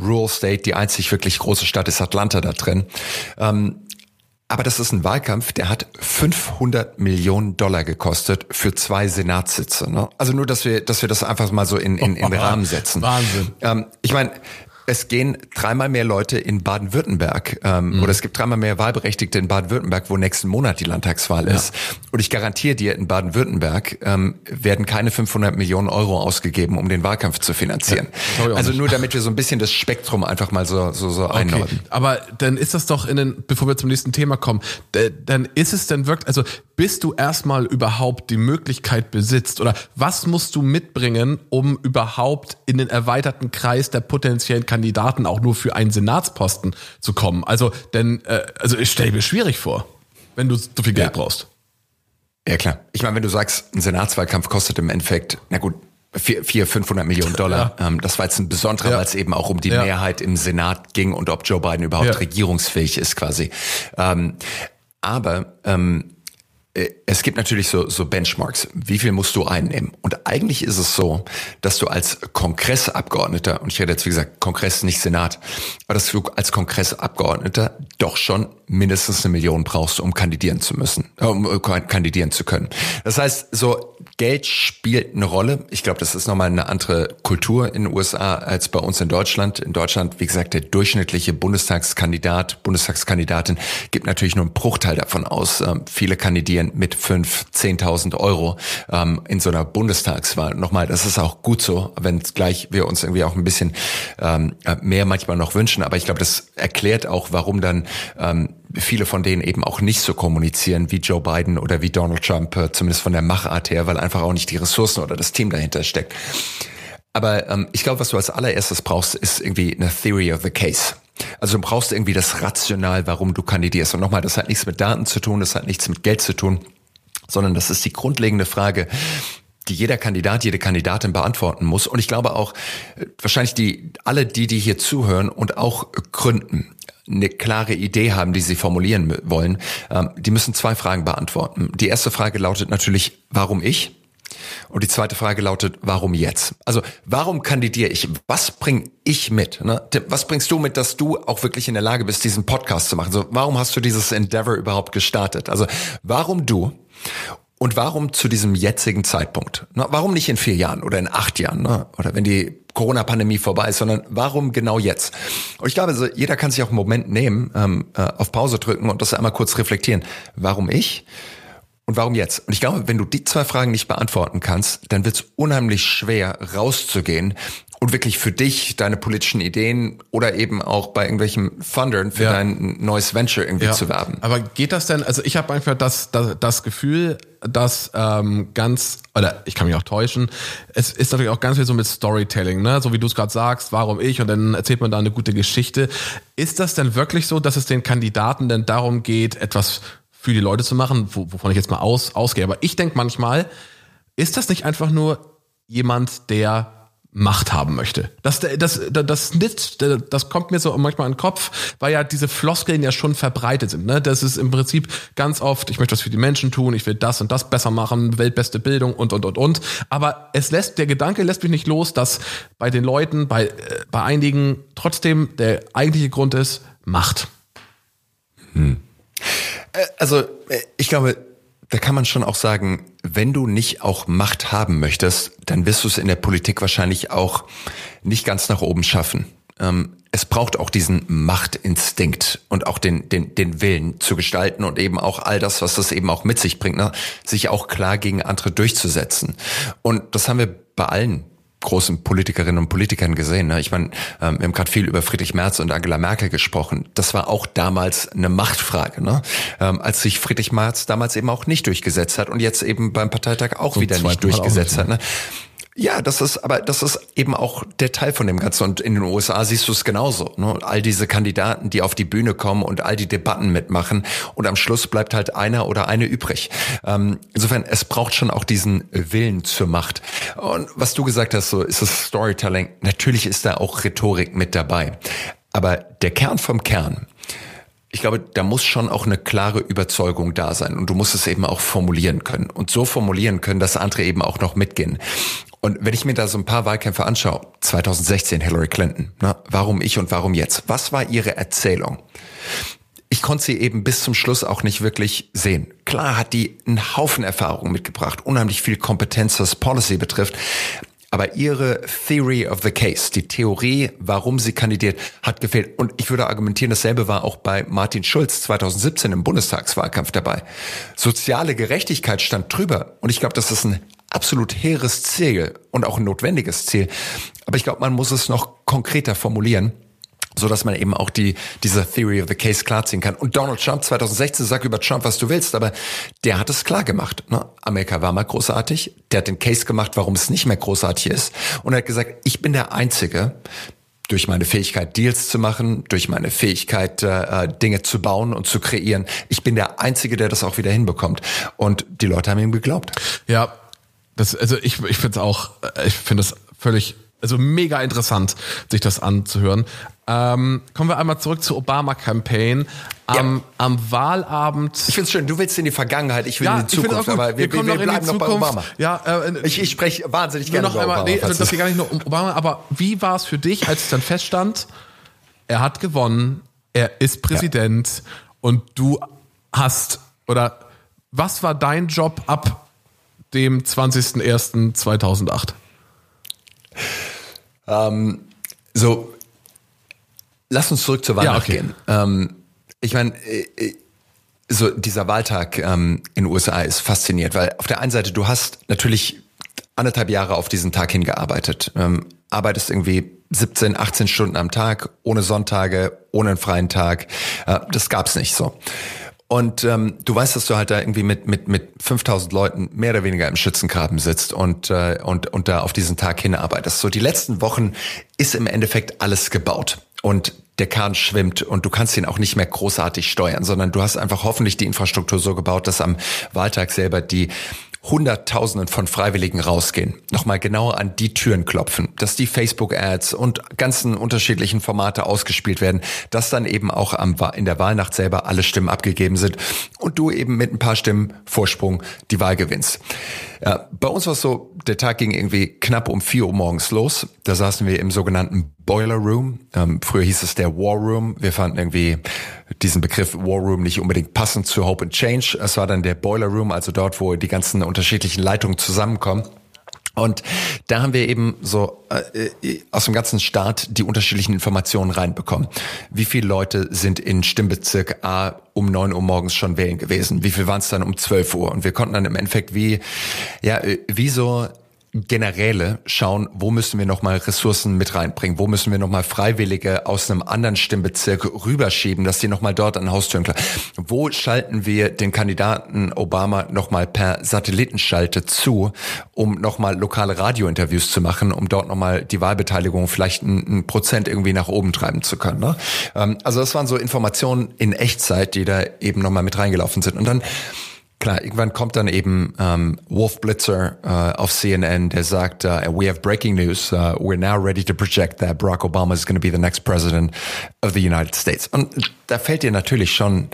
Rural State, die einzig wirklich große Stadt ist Atlanta da drin. Ähm, aber das ist ein Wahlkampf, der hat 500 Millionen Dollar gekostet für zwei Senatssitze. Ne? Also nur, dass wir, dass wir das einfach mal so in, in, in den Rahmen setzen. Wahnsinn. Ähm, ich meine, es gehen dreimal mehr Leute in Baden-Württemberg ähm, mhm. oder es gibt dreimal mehr Wahlberechtigte in Baden-Württemberg, wo nächsten Monat die Landtagswahl ja. ist. Und ich garantiere dir, in Baden-Württemberg ähm, werden keine 500 Millionen Euro ausgegeben, um den Wahlkampf zu finanzieren. Ja, also nur damit wir so ein bisschen das Spektrum einfach mal so so, so okay. einordnen. Aber dann ist das doch in den, bevor wir zum nächsten Thema kommen, dann ist es denn wirklich, also bis du erstmal überhaupt die Möglichkeit besitzt oder was musst du mitbringen, um überhaupt in den erweiterten Kreis der potenziellen Kandidaten Kandidaten auch nur für einen Senatsposten zu kommen. Also, denn, äh, also ich stelle mir schwierig vor, wenn du so viel Geld ja. brauchst. Ja, klar. Ich meine, wenn du sagst, ein Senatswahlkampf kostet im Endeffekt, na gut, vier, vier 500 Millionen Dollar. Ja. Ähm, das war jetzt ein besonderer, ja. weil es eben auch um die ja. Mehrheit im Senat ging und ob Joe Biden überhaupt regierungsfähig ist quasi. Ähm, aber ähm, äh, es gibt natürlich so, so Benchmarks. Wie viel musst du einnehmen? Und eigentlich ist es so, dass du als Kongressabgeordneter, und ich rede jetzt wie gesagt Kongress, nicht Senat, aber dass du als Kongressabgeordneter doch schon mindestens eine Million brauchst, um kandidieren zu müssen, äh, um äh, kandidieren zu können. Das heißt, so Geld spielt eine Rolle. Ich glaube, das ist nochmal eine andere Kultur in den USA als bei uns in Deutschland. In Deutschland, wie gesagt, der durchschnittliche Bundestagskandidat, Bundestagskandidatin gibt natürlich nur einen Bruchteil davon aus. Ähm, viele kandidieren mit fünf, zehntausend Euro ähm, in so einer Bundestagswahl. Nochmal, das ist auch gut so, wenn gleich wir uns irgendwie auch ein bisschen ähm, mehr manchmal noch wünschen. Aber ich glaube, das erklärt auch, warum dann ähm, viele von denen eben auch nicht so kommunizieren wie Joe Biden oder wie Donald Trump, äh, zumindest von der Machart her, weil einfach auch nicht die Ressourcen oder das Team dahinter steckt. Aber ähm, ich glaube, was du als allererstes brauchst, ist irgendwie eine Theory of the Case. Also du brauchst irgendwie das Rational, warum du kandidierst. Und nochmal, das hat nichts mit Daten zu tun, das hat nichts mit Geld zu tun, sondern das ist die grundlegende Frage, die jeder Kandidat, jede Kandidatin beantworten muss. Und ich glaube auch, äh, wahrscheinlich die, alle die, die hier zuhören und auch gründen, eine klare Idee haben, die sie formulieren wollen, ähm, die müssen zwei Fragen beantworten. Die erste Frage lautet natürlich, warum ich? Und die zweite Frage lautet, warum jetzt? Also, warum kandidiere ich? Was bringe ich mit? Ne? Was bringst du mit, dass du auch wirklich in der Lage bist, diesen Podcast zu machen? Also, warum hast du dieses Endeavor überhaupt gestartet? Also, warum du? Und warum zu diesem jetzigen Zeitpunkt? Na, warum nicht in vier Jahren oder in acht Jahren? Ne? Oder wenn die Corona-Pandemie vorbei ist, sondern warum genau jetzt? Und ich glaube, also jeder kann sich auch einen Moment nehmen, ähm, äh, auf Pause drücken und das einmal kurz reflektieren. Warum ich? Und warum jetzt? Und ich glaube, wenn du die zwei Fragen nicht beantworten kannst, dann wird es unheimlich schwer, rauszugehen und wirklich für dich, deine politischen Ideen oder eben auch bei irgendwelchen Fundern für ja. dein neues Venture irgendwie ja. zu werben. Aber geht das denn, also ich habe einfach das, das, das Gefühl, dass ähm, ganz, oder ich kann mich auch täuschen, es ist natürlich auch ganz viel so mit Storytelling, ne? so wie du es gerade sagst, warum ich und dann erzählt man da eine gute Geschichte. Ist das denn wirklich so, dass es den Kandidaten denn darum geht, etwas für die Leute zu machen, wovon ich jetzt mal aus, ausgehe? Aber ich denke manchmal, ist das nicht einfach nur jemand, der Macht haben möchte. Das, das, das, das, nicht, das kommt mir so manchmal in den Kopf, weil ja diese Floskeln ja schon verbreitet sind. Ne? Das ist im Prinzip ganz oft, ich möchte was für die Menschen tun, ich will das und das besser machen, weltbeste Bildung und, und, und, und. Aber es lässt, der Gedanke lässt mich nicht los, dass bei den Leuten, bei, äh, bei einigen trotzdem der eigentliche Grund ist Macht. Hm. Äh, also, äh, ich glaube, da kann man schon auch sagen, wenn du nicht auch Macht haben möchtest, dann wirst du es in der Politik wahrscheinlich auch nicht ganz nach oben schaffen. Ähm, es braucht auch diesen Machtinstinkt und auch den, den, den Willen zu gestalten und eben auch all das, was das eben auch mit sich bringt, ne? sich auch klar gegen andere durchzusetzen. Und das haben wir bei allen großen Politikerinnen und Politikern gesehen. Ne? Ich meine, ähm, wir haben gerade viel über Friedrich Merz und Angela Merkel gesprochen. Das war auch damals eine Machtfrage, ne? Ähm, als sich Friedrich Merz damals eben auch nicht durchgesetzt hat und jetzt eben beim Parteitag auch und wieder nicht durchgesetzt hat. Ne? Ja, das ist, aber das ist eben auch der Teil von dem Ganzen. Und in den USA siehst du es genauso. Ne? All diese Kandidaten, die auf die Bühne kommen und all die Debatten mitmachen. Und am Schluss bleibt halt einer oder eine übrig. Ähm, insofern, es braucht schon auch diesen Willen zur Macht. Und was du gesagt hast, so ist es Storytelling. Natürlich ist da auch Rhetorik mit dabei. Aber der Kern vom Kern, ich glaube, da muss schon auch eine klare Überzeugung da sein und du musst es eben auch formulieren können und so formulieren können, dass andere eben auch noch mitgehen. Und wenn ich mir da so ein paar Wahlkämpfe anschaue, 2016 Hillary Clinton, na, warum ich und warum jetzt? Was war ihre Erzählung? Ich konnte sie eben bis zum Schluss auch nicht wirklich sehen. Klar hat die einen Haufen Erfahrung mitgebracht, unheimlich viel Kompetenz, was Policy betrifft. Aber ihre Theory of the Case, die Theorie, warum sie kandidiert, hat gefehlt. Und ich würde argumentieren, dasselbe war auch bei Martin Schulz 2017 im Bundestagswahlkampf dabei. Soziale Gerechtigkeit stand drüber. Und ich glaube, das ist ein absolut hehres Ziel und auch ein notwendiges Ziel. Aber ich glaube, man muss es noch konkreter formulieren so dass man eben auch die diese Theory of the Case klarziehen kann. Und Donald Trump 2016 sagt über Trump, was du willst, aber der hat es klar gemacht. Ne? Amerika war mal großartig, der hat den Case gemacht, warum es nicht mehr großartig ist, und er hat gesagt, ich bin der Einzige, durch meine Fähigkeit, Deals zu machen, durch meine Fähigkeit, äh, Dinge zu bauen und zu kreieren. Ich bin der Einzige, der das auch wieder hinbekommt. Und die Leute haben ihm geglaubt. Ja, das, also ich, ich finde es auch, äh, ich finde es völlig, also mega interessant, sich das anzuhören. Ähm, kommen wir einmal zurück zur Obama-Campaign. Am, ja. am Wahlabend. Ich finde es schön, du willst in die Vergangenheit, ich will ja, in die Zukunft, aber wir, wir, wir, wir bleiben noch bei Obama. Ja, äh, ich, ich spreche wahnsinnig gerne noch über einmal, Obama. Nee, also das geht gar nicht nur um Obama, aber wie war es für dich, als es dann feststand, er hat gewonnen, er ist Präsident ja. und du hast, oder was war dein Job ab dem 20.01.2008? Ähm, so, lass uns zurück zur Wahl ja, okay. gehen. Ähm, ich meine, äh, äh, so dieser Wahltag ähm, in den USA ist fasziniert, weil auf der einen Seite du hast natürlich anderthalb Jahre auf diesen Tag hingearbeitet, ähm, arbeitest irgendwie 17, 18 Stunden am Tag, ohne Sonntage, ohne einen freien Tag. Äh, das gab's nicht so. Und ähm, du weißt, dass du halt da irgendwie mit mit mit 5000 Leuten mehr oder weniger im Schützengraben sitzt und äh, und und da auf diesen Tag hinarbeitest. So die letzten Wochen ist im Endeffekt alles gebaut und der Kahn schwimmt und du kannst ihn auch nicht mehr großartig steuern, sondern du hast einfach hoffentlich die Infrastruktur so gebaut, dass am Wahltag selber die Hunderttausenden von Freiwilligen rausgehen, nochmal genauer an die Türen klopfen, dass die Facebook-Ads und ganzen unterschiedlichen Formate ausgespielt werden, dass dann eben auch am, in der Wahlnacht selber alle Stimmen abgegeben sind und du eben mit ein paar Stimmen Vorsprung die Wahl gewinnst. Ja, bei uns war es so, der Tag ging irgendwie knapp um vier Uhr morgens los. Da saßen wir im sogenannten Boiler Room. Ähm, früher hieß es der War Room. Wir fanden irgendwie diesen Begriff War Room nicht unbedingt passend zu Hope and Change. Es war dann der Boiler Room, also dort, wo die ganzen unterschiedlichen Leitungen zusammenkommen. Und da haben wir eben so äh, äh, aus dem ganzen Staat die unterschiedlichen Informationen reinbekommen. Wie viele Leute sind in Stimmbezirk A um neun Uhr morgens schon wählen gewesen? Wie viel waren es dann um zwölf Uhr? Und wir konnten dann im Endeffekt wie, ja, äh, wie so Generäle schauen, wo müssen wir nochmal Ressourcen mit reinbringen, wo müssen wir nochmal Freiwillige aus einem anderen Stimmbezirk rüberschieben, dass die nochmal dort an Haustüren klar. Wo schalten wir den Kandidaten Obama nochmal per Satellitenschalte zu, um nochmal lokale Radiointerviews zu machen, um dort nochmal die Wahlbeteiligung vielleicht ein, ein, Prozent irgendwie nach oben treiben zu können. Ne? Ähm, also das waren so Informationen in Echtzeit, die da eben nochmal mit reingelaufen sind. Und dann Klar, irgendwann kommt dann eben ähm, Wolf Blitzer äh, auf CNN, der sagt, uh, we have breaking news, uh, we're now ready to project that Barack Obama is going to be the next president of the United States. Und da fällt dir natürlich schon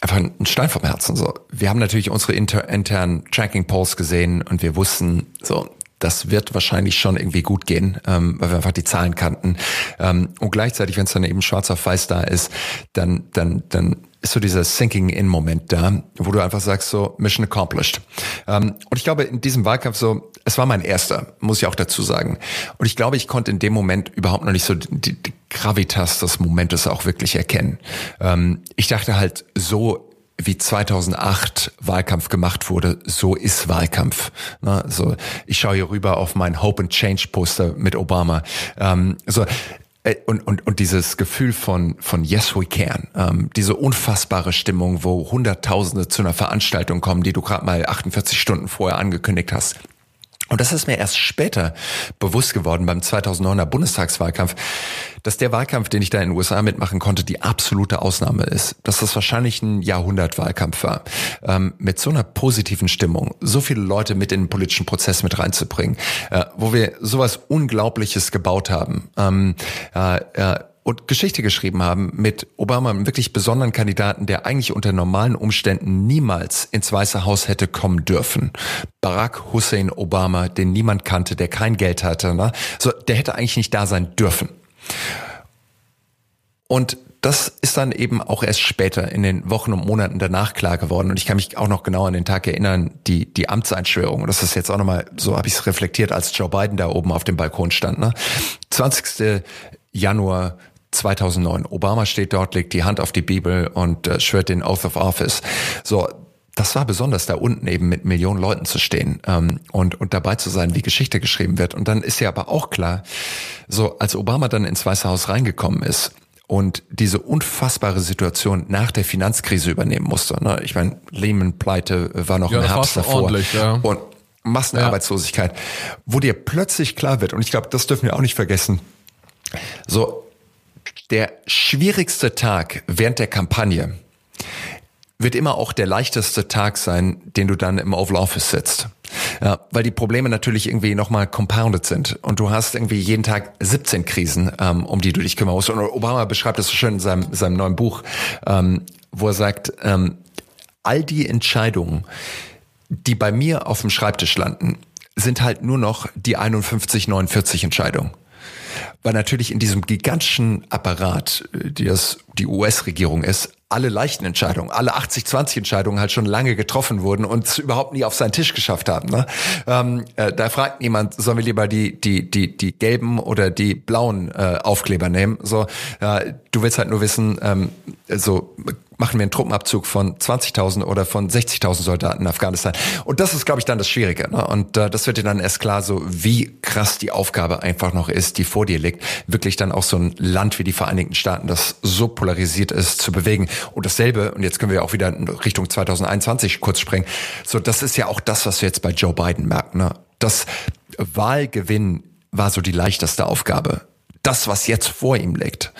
einfach ein Stein vom Herzen. So, wir haben natürlich unsere inter internen Tracking Polls gesehen und wir wussten, so das wird wahrscheinlich schon irgendwie gut gehen, ähm, weil wir einfach die Zahlen kannten. Ähm, und gleichzeitig, wenn es dann eben schwarz auf weiß da ist, dann, dann, dann ist so dieser Sinking-In-Moment da, wo du einfach sagst, so Mission accomplished. Ähm, und ich glaube, in diesem Wahlkampf so, es war mein erster, muss ich auch dazu sagen. Und ich glaube, ich konnte in dem Moment überhaupt noch nicht so die, die Gravitas des Momentes auch wirklich erkennen. Ähm, ich dachte halt, so wie 2008 Wahlkampf gemacht wurde, so ist Wahlkampf. Ne? So, ich schaue hier rüber auf mein Hope and Change Poster mit Obama. Ähm, so, äh, und, und, und dieses Gefühl von, von Yes We Can, ähm, diese unfassbare Stimmung, wo Hunderttausende zu einer Veranstaltung kommen, die du gerade mal 48 Stunden vorher angekündigt hast. Und das ist mir erst später bewusst geworden beim 2009er Bundestagswahlkampf, dass der Wahlkampf, den ich da in den USA mitmachen konnte, die absolute Ausnahme ist. Dass das wahrscheinlich ein Jahrhundertwahlkampf war. Ähm, mit so einer positiven Stimmung, so viele Leute mit in den politischen Prozess mit reinzubringen, äh, wo wir sowas Unglaubliches gebaut haben. Ähm, äh, äh, und Geschichte geschrieben haben mit Obama, einem wirklich besonderen Kandidaten, der eigentlich unter normalen Umständen niemals ins Weiße Haus hätte kommen dürfen. Barack Hussein Obama, den niemand kannte, der kein Geld hatte, ne? so, der hätte eigentlich nicht da sein dürfen. Und das ist dann eben auch erst später in den Wochen und Monaten danach klar geworden. Und ich kann mich auch noch genau an den Tag erinnern, die, die Amtseinschwörung. Und das ist jetzt auch nochmal, so habe ich es reflektiert, als Joe Biden da oben auf dem Balkon stand. Ne? 20. Januar 2009. Obama steht dort, legt die Hand auf die Bibel und äh, schwört den Oath of Office. So, das war besonders da unten eben mit Millionen Leuten zu stehen ähm, und, und dabei zu sein, wie Geschichte geschrieben wird. Und dann ist ja aber auch klar, so als Obama dann ins Weiße Haus reingekommen ist und diese unfassbare Situation nach der Finanzkrise übernehmen musste. Ne? Ich meine, Lehman-Pleite war noch ja, im Herbst davor. Ja. Und Massenarbeitslosigkeit, ja. wo dir plötzlich klar wird, und ich glaube, das dürfen wir auch nicht vergessen, so der schwierigste Tag während der Kampagne wird immer auch der leichteste Tag sein, den du dann im Oval Office sitzt. Ja, weil die Probleme natürlich irgendwie nochmal compounded sind und du hast irgendwie jeden Tag 17 Krisen, ähm, um die du dich kümmern musst. Und Obama beschreibt das so schön in seinem, seinem neuen Buch, ähm, wo er sagt, ähm, all die Entscheidungen, die bei mir auf dem Schreibtisch landen, sind halt nur noch die 51, 49 Entscheidungen weil natürlich in diesem gigantischen Apparat, äh, die das die US-Regierung ist, alle leichten Entscheidungen, alle 80-20 Entscheidungen halt schon lange getroffen wurden und es überhaupt nie auf seinen Tisch geschafft haben. Ne? Ähm, äh, da fragt niemand, sollen wir lieber die die die die gelben oder die blauen äh, Aufkleber nehmen? So, äh, du willst halt nur wissen, ähm, so machen wir einen Truppenabzug von 20.000 oder von 60.000 Soldaten in Afghanistan. Und das ist, glaube ich, dann das Schwierige. Ne? Und äh, das wird dir dann erst klar, so wie krass die Aufgabe einfach noch ist, die vor dir liegt, wirklich dann auch so ein Land wie die Vereinigten Staaten, das so polarisiert ist, zu bewegen. Und dasselbe, und jetzt können wir auch wieder in Richtung 2021 kurz springen, so das ist ja auch das, was wir jetzt bei Joe Biden merken. Ne? Das Wahlgewinn war so die leichteste Aufgabe. Das, was jetzt vor ihm liegt,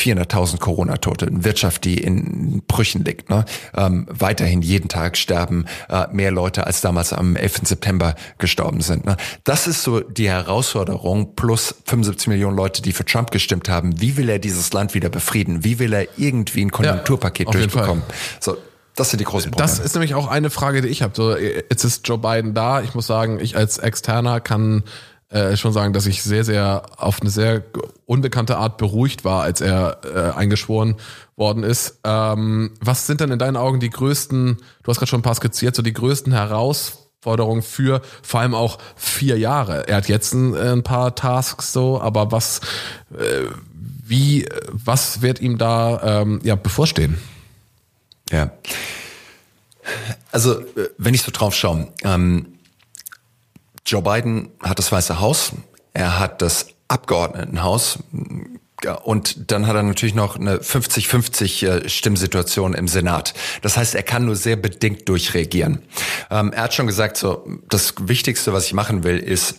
400.000 Corona-Tote, eine Wirtschaft, die in Brüchen liegt. Ne? Ähm, weiterhin jeden Tag sterben äh, mehr Leute, als damals am 11. September gestorben sind. Ne? Das ist so die Herausforderung, plus 75 Millionen Leute, die für Trump gestimmt haben. Wie will er dieses Land wieder befrieden? Wie will er irgendwie ein Konjunkturpaket ja, durchbekommen? So, das sind die großen Probleme. Das ist nämlich auch eine Frage, die ich habe. So, jetzt ist Joe Biden da. Ich muss sagen, ich als Externer kann äh, schon sagen, dass ich sehr, sehr auf eine sehr unbekannte Art beruhigt war, als er äh, eingeschworen worden ist. Ähm, was sind denn in deinen Augen die größten, du hast gerade schon ein paar skizziert, so die größten Herausforderungen für vor allem auch vier Jahre? Er hat jetzt ein, äh, ein paar Tasks so, aber was, äh, wie, was wird ihm da ähm, ja, bevorstehen? Ja. Also, äh, wenn ich so drauf schaue, ähm, Joe Biden hat das Weiße Haus, er hat das Abgeordnetenhaus und dann hat er natürlich noch eine 50-50 äh, Stimmsituation im Senat. Das heißt, er kann nur sehr bedingt durchregieren. Ähm, er hat schon gesagt, so das Wichtigste, was ich machen will, ist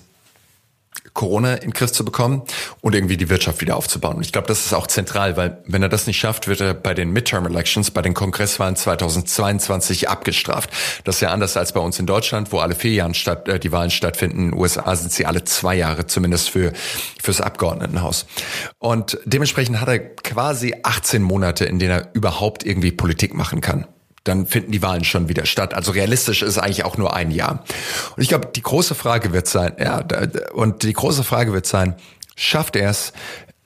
Corona in Griff zu bekommen und irgendwie die Wirtschaft wieder aufzubauen. Und ich glaube, das ist auch zentral, weil wenn er das nicht schafft, wird er bei den Midterm Elections, bei den Kongresswahlen 2022 abgestraft. Das ist ja anders als bei uns in Deutschland, wo alle vier Jahre statt, äh, die Wahlen stattfinden. In den USA sind sie alle zwei Jahre, zumindest für fürs Abgeordnetenhaus. Und dementsprechend hat er quasi 18 Monate, in denen er überhaupt irgendwie Politik machen kann dann finden die Wahlen schon wieder statt. Also realistisch ist eigentlich auch nur ein Jahr. Und ich glaube, die große Frage wird sein, ja, und die große Frage wird sein, schafft er es,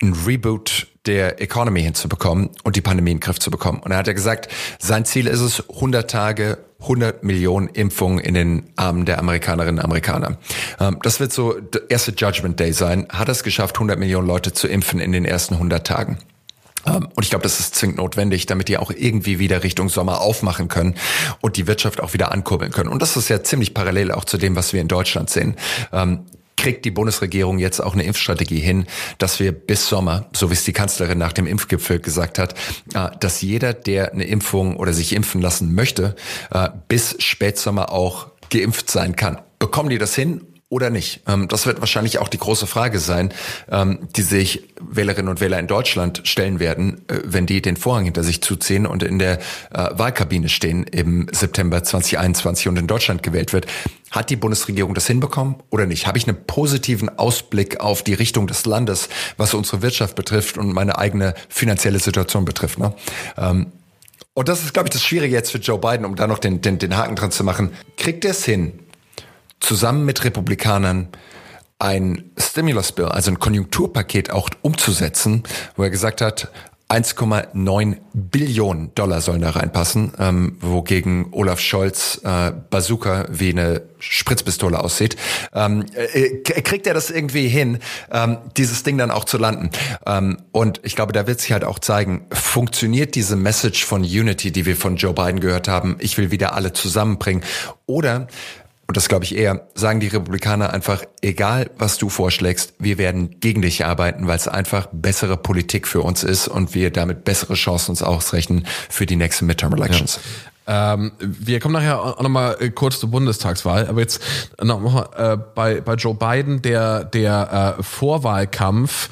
ein Reboot der Economy hinzubekommen und die Pandemie in den Griff zu bekommen. Und er hat ja gesagt, sein Ziel ist es, 100 Tage, 100 Millionen Impfungen in den Armen der Amerikanerinnen und Amerikaner. Ähm, das wird so der erste Judgment Day sein. Hat er es geschafft, 100 Millionen Leute zu impfen in den ersten 100 Tagen? Ähm, und ich glaube, das ist zwingend notwendig, damit die auch irgendwie wieder Richtung Sommer aufmachen können und die Wirtschaft auch wieder ankurbeln können. Und das ist ja ziemlich parallel auch zu dem, was wir in Deutschland sehen ähm, kriegt die Bundesregierung jetzt auch eine Impfstrategie hin, dass wir bis Sommer, so wie es die Kanzlerin nach dem Impfgipfel gesagt hat, äh, dass jeder, der eine Impfung oder sich impfen lassen möchte, äh, bis Spätsommer auch geimpft sein kann. Bekommen die das hin? Oder nicht? Ähm, das wird wahrscheinlich auch die große Frage sein, ähm, die sich Wählerinnen und Wähler in Deutschland stellen werden, äh, wenn die den Vorhang hinter sich zuziehen und in der äh, Wahlkabine stehen im September 2021 und in Deutschland gewählt wird. Hat die Bundesregierung das hinbekommen oder nicht? Habe ich einen positiven Ausblick auf die Richtung des Landes, was unsere Wirtschaft betrifft und meine eigene finanzielle Situation betrifft? Ne? Ähm, und das ist, glaube ich, das Schwierige jetzt für Joe Biden, um da noch den, den, den Haken dran zu machen. Kriegt er es hin, zusammen mit Republikanern ein Stimulus Bill, also ein Konjunkturpaket auch umzusetzen, wo er gesagt hat, 1,9 Billionen Dollar sollen da reinpassen, ähm, wogegen Olaf Scholz äh, Bazooka wie eine Spritzpistole aussieht. Ähm, äh, kriegt er das irgendwie hin, ähm, dieses Ding dann auch zu landen? Ähm, und ich glaube, da wird sich halt auch zeigen, funktioniert diese Message von Unity, die wir von Joe Biden gehört haben, ich will wieder alle zusammenbringen, oder und das glaube ich eher, sagen die Republikaner einfach, egal was du vorschlägst, wir werden gegen dich arbeiten, weil es einfach bessere Politik für uns ist und wir damit bessere Chancen uns ausrechnen für die nächsten Midterm Elections. Ja. Ähm, wir kommen nachher auch nochmal äh, kurz zur Bundestagswahl, aber jetzt nochmal äh, bei, bei Joe Biden, der, der äh, Vorwahlkampf,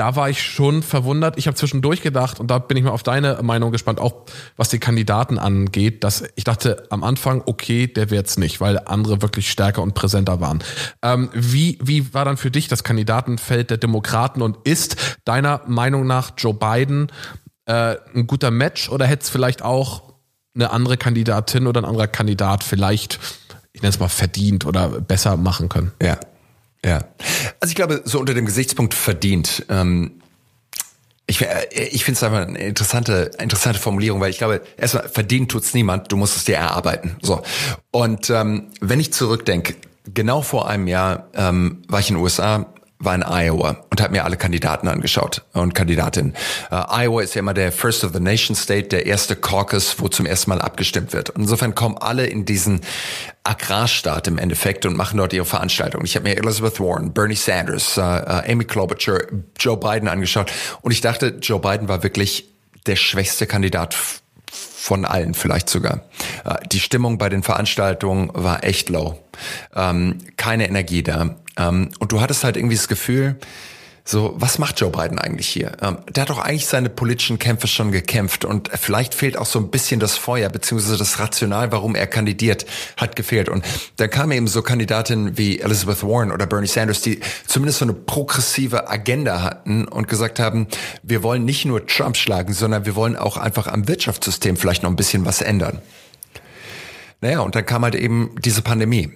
da war ich schon verwundert. Ich habe zwischendurch gedacht, und da bin ich mal auf deine Meinung gespannt, auch was die Kandidaten angeht, dass ich dachte am Anfang, okay, der wird's nicht, weil andere wirklich stärker und präsenter waren. Ähm, wie, wie war dann für dich das Kandidatenfeld der Demokraten und ist deiner Meinung nach Joe Biden äh, ein guter Match oder hätte es vielleicht auch eine andere Kandidatin oder ein anderer Kandidat vielleicht, ich nenne es mal, verdient oder besser machen können? Ja. Ja. Also ich glaube, so unter dem Gesichtspunkt verdient. Ähm, ich, äh, ich finde es einfach eine interessante, interessante Formulierung, weil ich glaube, erstmal verdient tut's niemand, du musst es dir erarbeiten. So. Und ähm, wenn ich zurückdenke, genau vor einem Jahr ähm, war ich in den USA, war in Iowa und habe mir alle Kandidaten angeschaut und Kandidatinnen. Uh, Iowa ist ja immer der First of the Nation State, der erste Caucus, wo zum ersten Mal abgestimmt wird. Und insofern kommen alle in diesen Agrarstaat im Endeffekt und machen dort ihre Veranstaltungen. Ich habe mir Elizabeth Warren, Bernie Sanders, uh, uh, Amy Klobuchar, Joe Biden angeschaut und ich dachte, Joe Biden war wirklich der schwächste Kandidat von allen vielleicht sogar. Die Stimmung bei den Veranstaltungen war echt low. Ähm, keine Energie da. Ähm, und du hattest halt irgendwie das Gefühl, so, was macht Joe Biden eigentlich hier? Ähm, der hat doch eigentlich seine politischen Kämpfe schon gekämpft und vielleicht fehlt auch so ein bisschen das Feuer beziehungsweise das Rational, warum er kandidiert, hat gefehlt. Und da kamen eben so Kandidatinnen wie Elizabeth Warren oder Bernie Sanders, die zumindest so eine progressive Agenda hatten und gesagt haben, wir wollen nicht nur Trump schlagen, sondern wir wollen auch einfach am Wirtschaftssystem vielleicht noch ein bisschen was ändern. Naja, und dann kam halt eben diese Pandemie.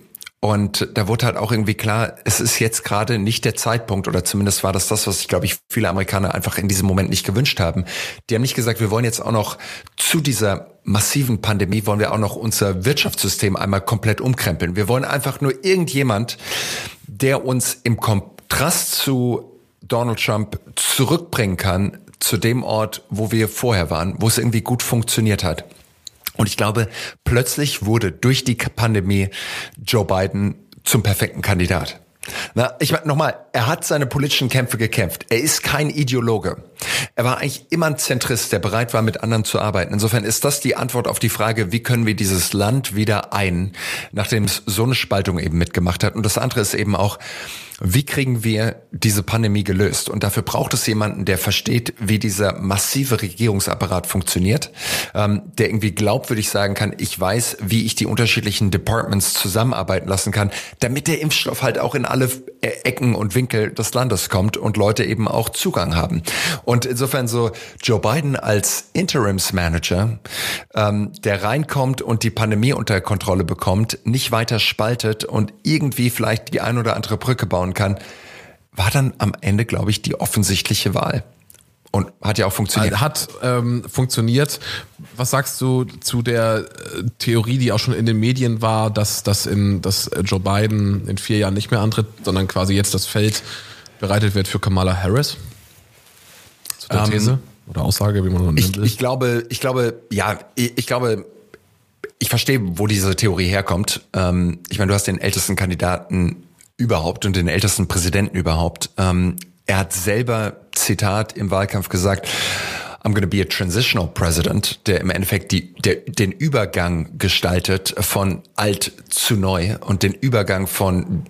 Und da wurde halt auch irgendwie klar, es ist jetzt gerade nicht der Zeitpunkt, oder zumindest war das das, was ich glaube ich viele Amerikaner einfach in diesem Moment nicht gewünscht haben. Die haben nicht gesagt, wir wollen jetzt auch noch zu dieser massiven Pandemie, wollen wir auch noch unser Wirtschaftssystem einmal komplett umkrempeln. Wir wollen einfach nur irgendjemand, der uns im Kontrast zu Donald Trump zurückbringen kann zu dem Ort, wo wir vorher waren, wo es irgendwie gut funktioniert hat. Und ich glaube, plötzlich wurde durch die Pandemie Joe Biden zum perfekten Kandidat. Na, ich meine nochmal, er hat seine politischen Kämpfe gekämpft. Er ist kein Ideologe. Er war eigentlich immer ein Zentrist, der bereit war, mit anderen zu arbeiten. Insofern ist das die Antwort auf die Frage, wie können wir dieses Land wieder ein, nachdem es so eine Spaltung eben mitgemacht hat. Und das andere ist eben auch, wie kriegen wir diese Pandemie gelöst? Und dafür braucht es jemanden, der versteht, wie dieser massive Regierungsapparat funktioniert, ähm, der irgendwie glaubwürdig sagen kann, ich weiß, wie ich die unterschiedlichen Departments zusammenarbeiten lassen kann, damit der Impfstoff halt auch in alle Ecken und Winkel des Landes kommt und Leute eben auch Zugang haben. Und insofern so Joe Biden als Interimsmanager, ähm, der reinkommt und die Pandemie unter Kontrolle bekommt, nicht weiter spaltet und irgendwie vielleicht die ein oder andere Brücke baut aufbauen kann, war dann am Ende, glaube ich, die offensichtliche Wahl. Und hat ja auch funktioniert. Hat ähm, funktioniert. Was sagst du zu der äh, Theorie, die auch schon in den Medien war, dass, dass, in, dass Joe Biden in vier Jahren nicht mehr antritt, sondern quasi jetzt das Feld bereitet wird für Kamala Harris? Zu der ähm, These oder Aussage, wie man so nennen will. Ich glaube, ich glaube, ja, ich, ich glaube, ich verstehe, wo diese Theorie herkommt. Ähm, ich meine, du hast den ältesten Kandidaten überhaupt und den ältesten Präsidenten überhaupt. Ähm, er hat selber, Zitat, im Wahlkampf gesagt, I'm to be a transitional president, der im Endeffekt die, der, den Übergang gestaltet von alt zu neu und den Übergang von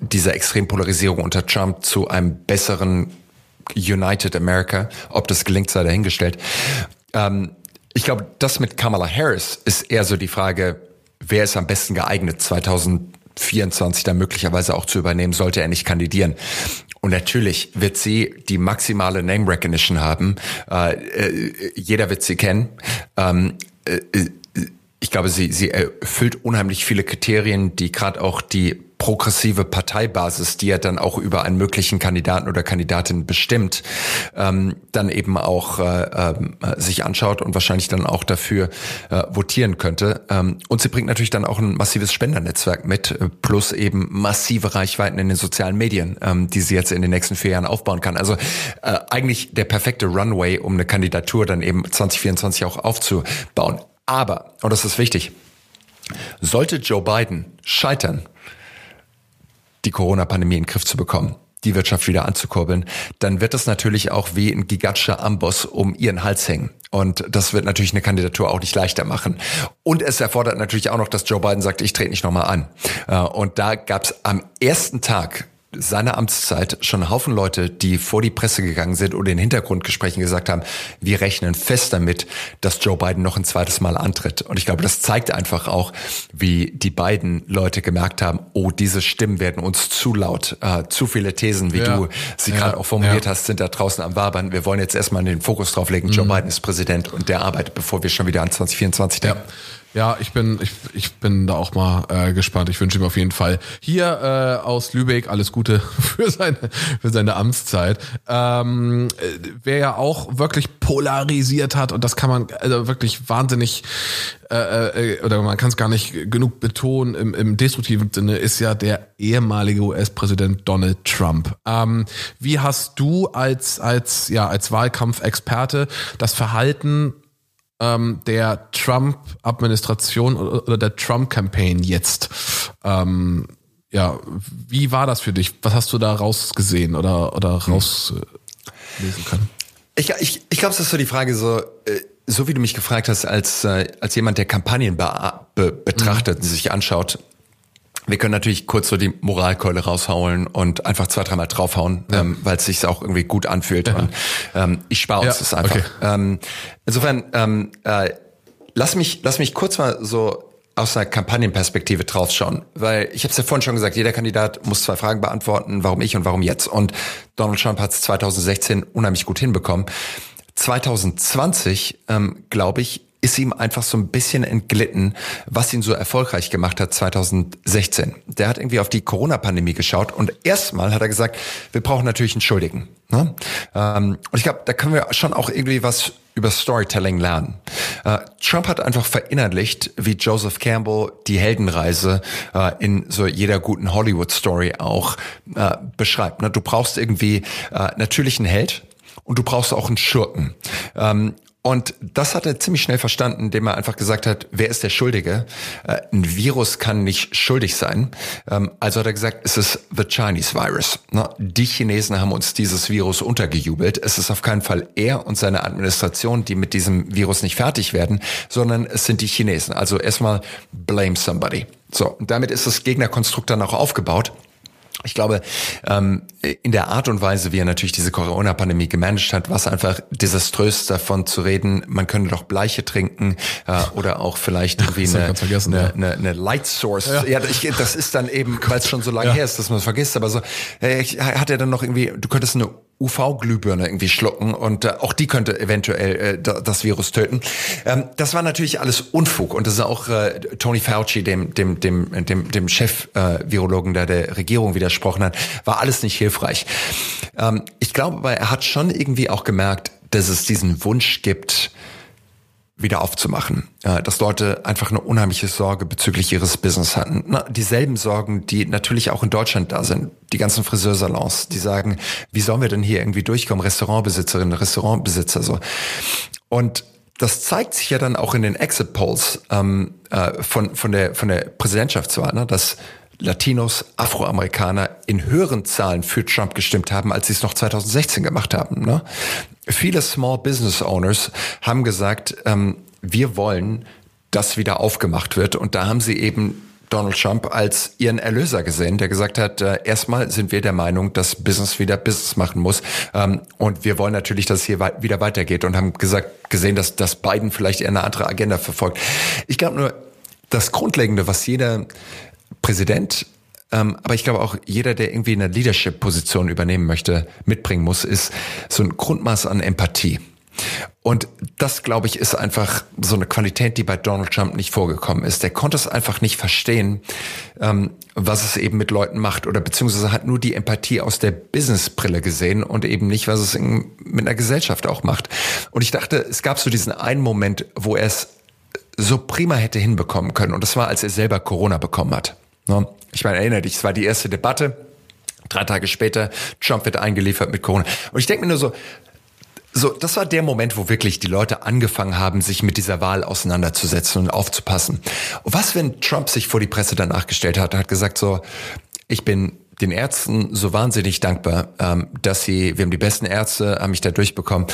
dieser Extrempolarisierung unter Trump zu einem besseren United America. Ob das gelingt, sei dahingestellt. Ähm, ich glaube, das mit Kamala Harris ist eher so die Frage, wer ist am besten geeignet 2000 24 dann möglicherweise auch zu übernehmen, sollte er nicht kandidieren. Und natürlich wird sie die maximale Name Recognition haben. Äh, äh, jeder wird sie kennen. Ähm, äh, ich glaube, sie, sie erfüllt unheimlich viele Kriterien, die gerade auch die progressive Parteibasis, die er dann auch über einen möglichen Kandidaten oder Kandidatin bestimmt, ähm, dann eben auch äh, äh, sich anschaut und wahrscheinlich dann auch dafür äh, votieren könnte. Ähm, und sie bringt natürlich dann auch ein massives Spendernetzwerk mit, äh, plus eben massive Reichweiten in den sozialen Medien, ähm, die sie jetzt in den nächsten vier Jahren aufbauen kann. Also äh, eigentlich der perfekte Runway, um eine Kandidatur dann eben 2024 auch aufzubauen. Aber, und das ist wichtig, sollte Joe Biden scheitern, die Corona-Pandemie in den Griff zu bekommen, die Wirtschaft wieder anzukurbeln, dann wird das natürlich auch wie ein gigantischer Amboss um ihren Hals hängen. Und das wird natürlich eine Kandidatur auch nicht leichter machen. Und es erfordert natürlich auch noch, dass Joe Biden sagt, ich trete nicht nochmal an. Äh, und da gab es am ersten Tag seiner Amtszeit schon einen Haufen Leute, die vor die Presse gegangen sind oder in Hintergrundgesprächen gesagt haben, wir rechnen fest damit, dass Joe Biden noch ein zweites Mal antritt. Und ich glaube, das zeigt einfach auch, wie die beiden Leute gemerkt haben, oh, diese Stimmen werden uns zu laut, äh, zu viele Thesen, wie ja. du sie ja. gerade auch formuliert ja. hast, sind da draußen am Wabern. Wir wollen jetzt erstmal den Fokus drauf legen, Joe mhm. Biden ist Präsident und der arbeitet, bevor wir schon wieder an 2024 denken. Ja, ich bin, ich, ich bin da auch mal äh, gespannt. Ich wünsche ihm auf jeden Fall hier äh, aus Lübeck alles Gute für seine, für seine Amtszeit. Ähm, äh, wer ja auch wirklich polarisiert hat, und das kann man also wirklich wahnsinnig äh, äh, oder man kann es gar nicht genug betonen im, im destruktiven Sinne, ist ja der ehemalige US-Präsident Donald Trump. Ähm, wie hast du als, als, ja, als Wahlkampfexperte das Verhalten ähm, der Trump-Administration oder der Trump-Campaign jetzt. Ähm, ja, wie war das für dich? Was hast du da rausgesehen oder, oder rauslesen können? Ich, ich, ich glaube, es ist so die Frage so, äh, so wie du mich gefragt hast, als, äh, als jemand, der Kampagnen be betrachtet, mhm. sich anschaut, wir können natürlich kurz so die Moralkeule raushauen und einfach zwei, dreimal draufhauen, ja. ähm, weil es sich auch irgendwie gut anfühlt. Ja. Und, ähm, ich spare uns ja, das einfach. Okay. Ähm, insofern, ähm, äh, lass mich, lass mich kurz mal so aus einer Kampagnenperspektive draufschauen, weil ich habe es ja vorhin schon gesagt, jeder Kandidat muss zwei Fragen beantworten, warum ich und warum jetzt. Und Donald Trump hat es 2016 unheimlich gut hinbekommen. 2020, ähm, glaube ich, ist ihm einfach so ein bisschen entglitten, was ihn so erfolgreich gemacht hat 2016. Der hat irgendwie auf die Corona-Pandemie geschaut und erstmal hat er gesagt, wir brauchen natürlich einen Schuldigen. Ne? Ähm, und ich glaube, da können wir schon auch irgendwie was über Storytelling lernen. Äh, Trump hat einfach verinnerlicht, wie Joseph Campbell die Heldenreise äh, in so jeder guten Hollywood-Story auch äh, beschreibt. Ne? Du brauchst irgendwie natürlich einen Held, und du brauchst auch einen Schurken. Ähm, und das hat er ziemlich schnell verstanden, indem er einfach gesagt hat, wer ist der Schuldige? Äh, ein Virus kann nicht schuldig sein. Ähm, also hat er gesagt, es ist the Chinese Virus. Die Chinesen haben uns dieses Virus untergejubelt. Es ist auf keinen Fall er und seine Administration, die mit diesem Virus nicht fertig werden, sondern es sind die Chinesen. Also erstmal blame somebody. So, damit ist das Gegnerkonstrukt dann auch aufgebaut. Ich glaube, ähm, in der Art und Weise, wie er natürlich diese Corona-Pandemie gemanagt hat, war es einfach desaströs davon zu reden, man könnte doch Bleiche trinken äh, oder auch vielleicht irgendwie eine, eine, eine, eine, Light Source. Ja, ja ich, das ist dann eben, weil es schon so lange ja. her ist, dass man es vergisst, aber so äh, hat er dann noch irgendwie, du könntest eine UV-Glühbirne irgendwie schlucken und äh, auch die könnte eventuell äh, das Virus töten. Ähm, das war natürlich alles Unfug und das ist auch äh, Tony Fauci, dem dem dem dem dem Chef-Virologen, äh, der der Regierung widersprochen hat, war alles nicht hilfreich. Ähm, ich glaube, aber er hat schon irgendwie auch gemerkt, dass es diesen Wunsch gibt, wieder aufzumachen. Ja, dass Leute einfach eine unheimliche Sorge bezüglich ihres Business hatten. Na, dieselben Sorgen, die natürlich auch in Deutschland da sind. Die ganzen Friseursalons, die sagen, wie sollen wir denn hier irgendwie durchkommen? Restaurantbesitzerinnen, Restaurantbesitzer so. Und das zeigt sich ja dann auch in den Exit Polls ähm, äh, von von der von der Präsidentschaftswahl, ne, dass Latinos, Afroamerikaner in höheren Zahlen für Trump gestimmt haben, als sie es noch 2016 gemacht haben. Ne? Viele Small Business Owners haben gesagt, ähm, wir wollen, dass wieder aufgemacht wird. Und da haben sie eben Donald Trump als ihren Erlöser gesehen, der gesagt hat, äh, erstmal sind wir der Meinung, dass Business wieder Business machen muss. Ähm, und wir wollen natürlich, dass es hier wei wieder weitergeht und haben gesagt, gesehen, dass, dass Biden vielleicht eher eine andere Agenda verfolgt. Ich glaube nur, das Grundlegende, was jeder Präsident ähm, aber ich glaube auch jeder, der irgendwie eine Leadership-Position übernehmen möchte, mitbringen muss, ist so ein Grundmaß an Empathie. Und das, glaube ich, ist einfach so eine Qualität, die bei Donald Trump nicht vorgekommen ist. Der konnte es einfach nicht verstehen, ähm, was es eben mit Leuten macht oder beziehungsweise hat nur die Empathie aus der Businessbrille gesehen und eben nicht, was es in, mit einer Gesellschaft auch macht. Und ich dachte, es gab so diesen einen Moment, wo er es so prima hätte hinbekommen können. Und das war, als er selber Corona bekommen hat. Ne? Ich meine, erinnere dich, es war die erste Debatte. Drei Tage später, Trump wird eingeliefert mit Corona. Und ich denke mir nur so, so, das war der Moment, wo wirklich die Leute angefangen haben, sich mit dieser Wahl auseinanderzusetzen und aufzupassen. Und was, wenn Trump sich vor die Presse danach gestellt hat, hat gesagt so, ich bin den Ärzten so wahnsinnig dankbar, ähm, dass sie, wir haben die besten Ärzte, haben mich da durchbekommen.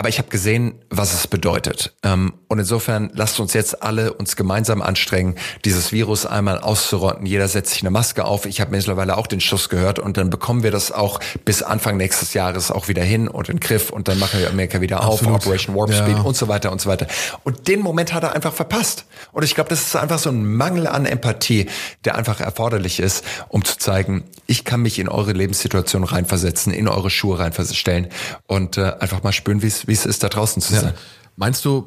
Aber ich habe gesehen, was es bedeutet. Ähm, und insofern lasst uns jetzt alle uns gemeinsam anstrengen, dieses Virus einmal auszurotten. Jeder setzt sich eine Maske auf. Ich habe mittlerweile auch den Schuss gehört und dann bekommen wir das auch bis Anfang nächstes Jahres auch wieder hin und in den Griff und dann machen wir Amerika wieder Absolut. auf, Operation Warp Speed ja. und so weiter und so weiter. Und den Moment hat er einfach verpasst. Und ich glaube, das ist einfach so ein Mangel an Empathie, der einfach erforderlich ist, um zu zeigen, ich kann mich in eure Lebenssituation reinversetzen, in eure Schuhe reinstellen und äh, einfach mal spüren, wie es ist, da draußen zu sein. Meinst du,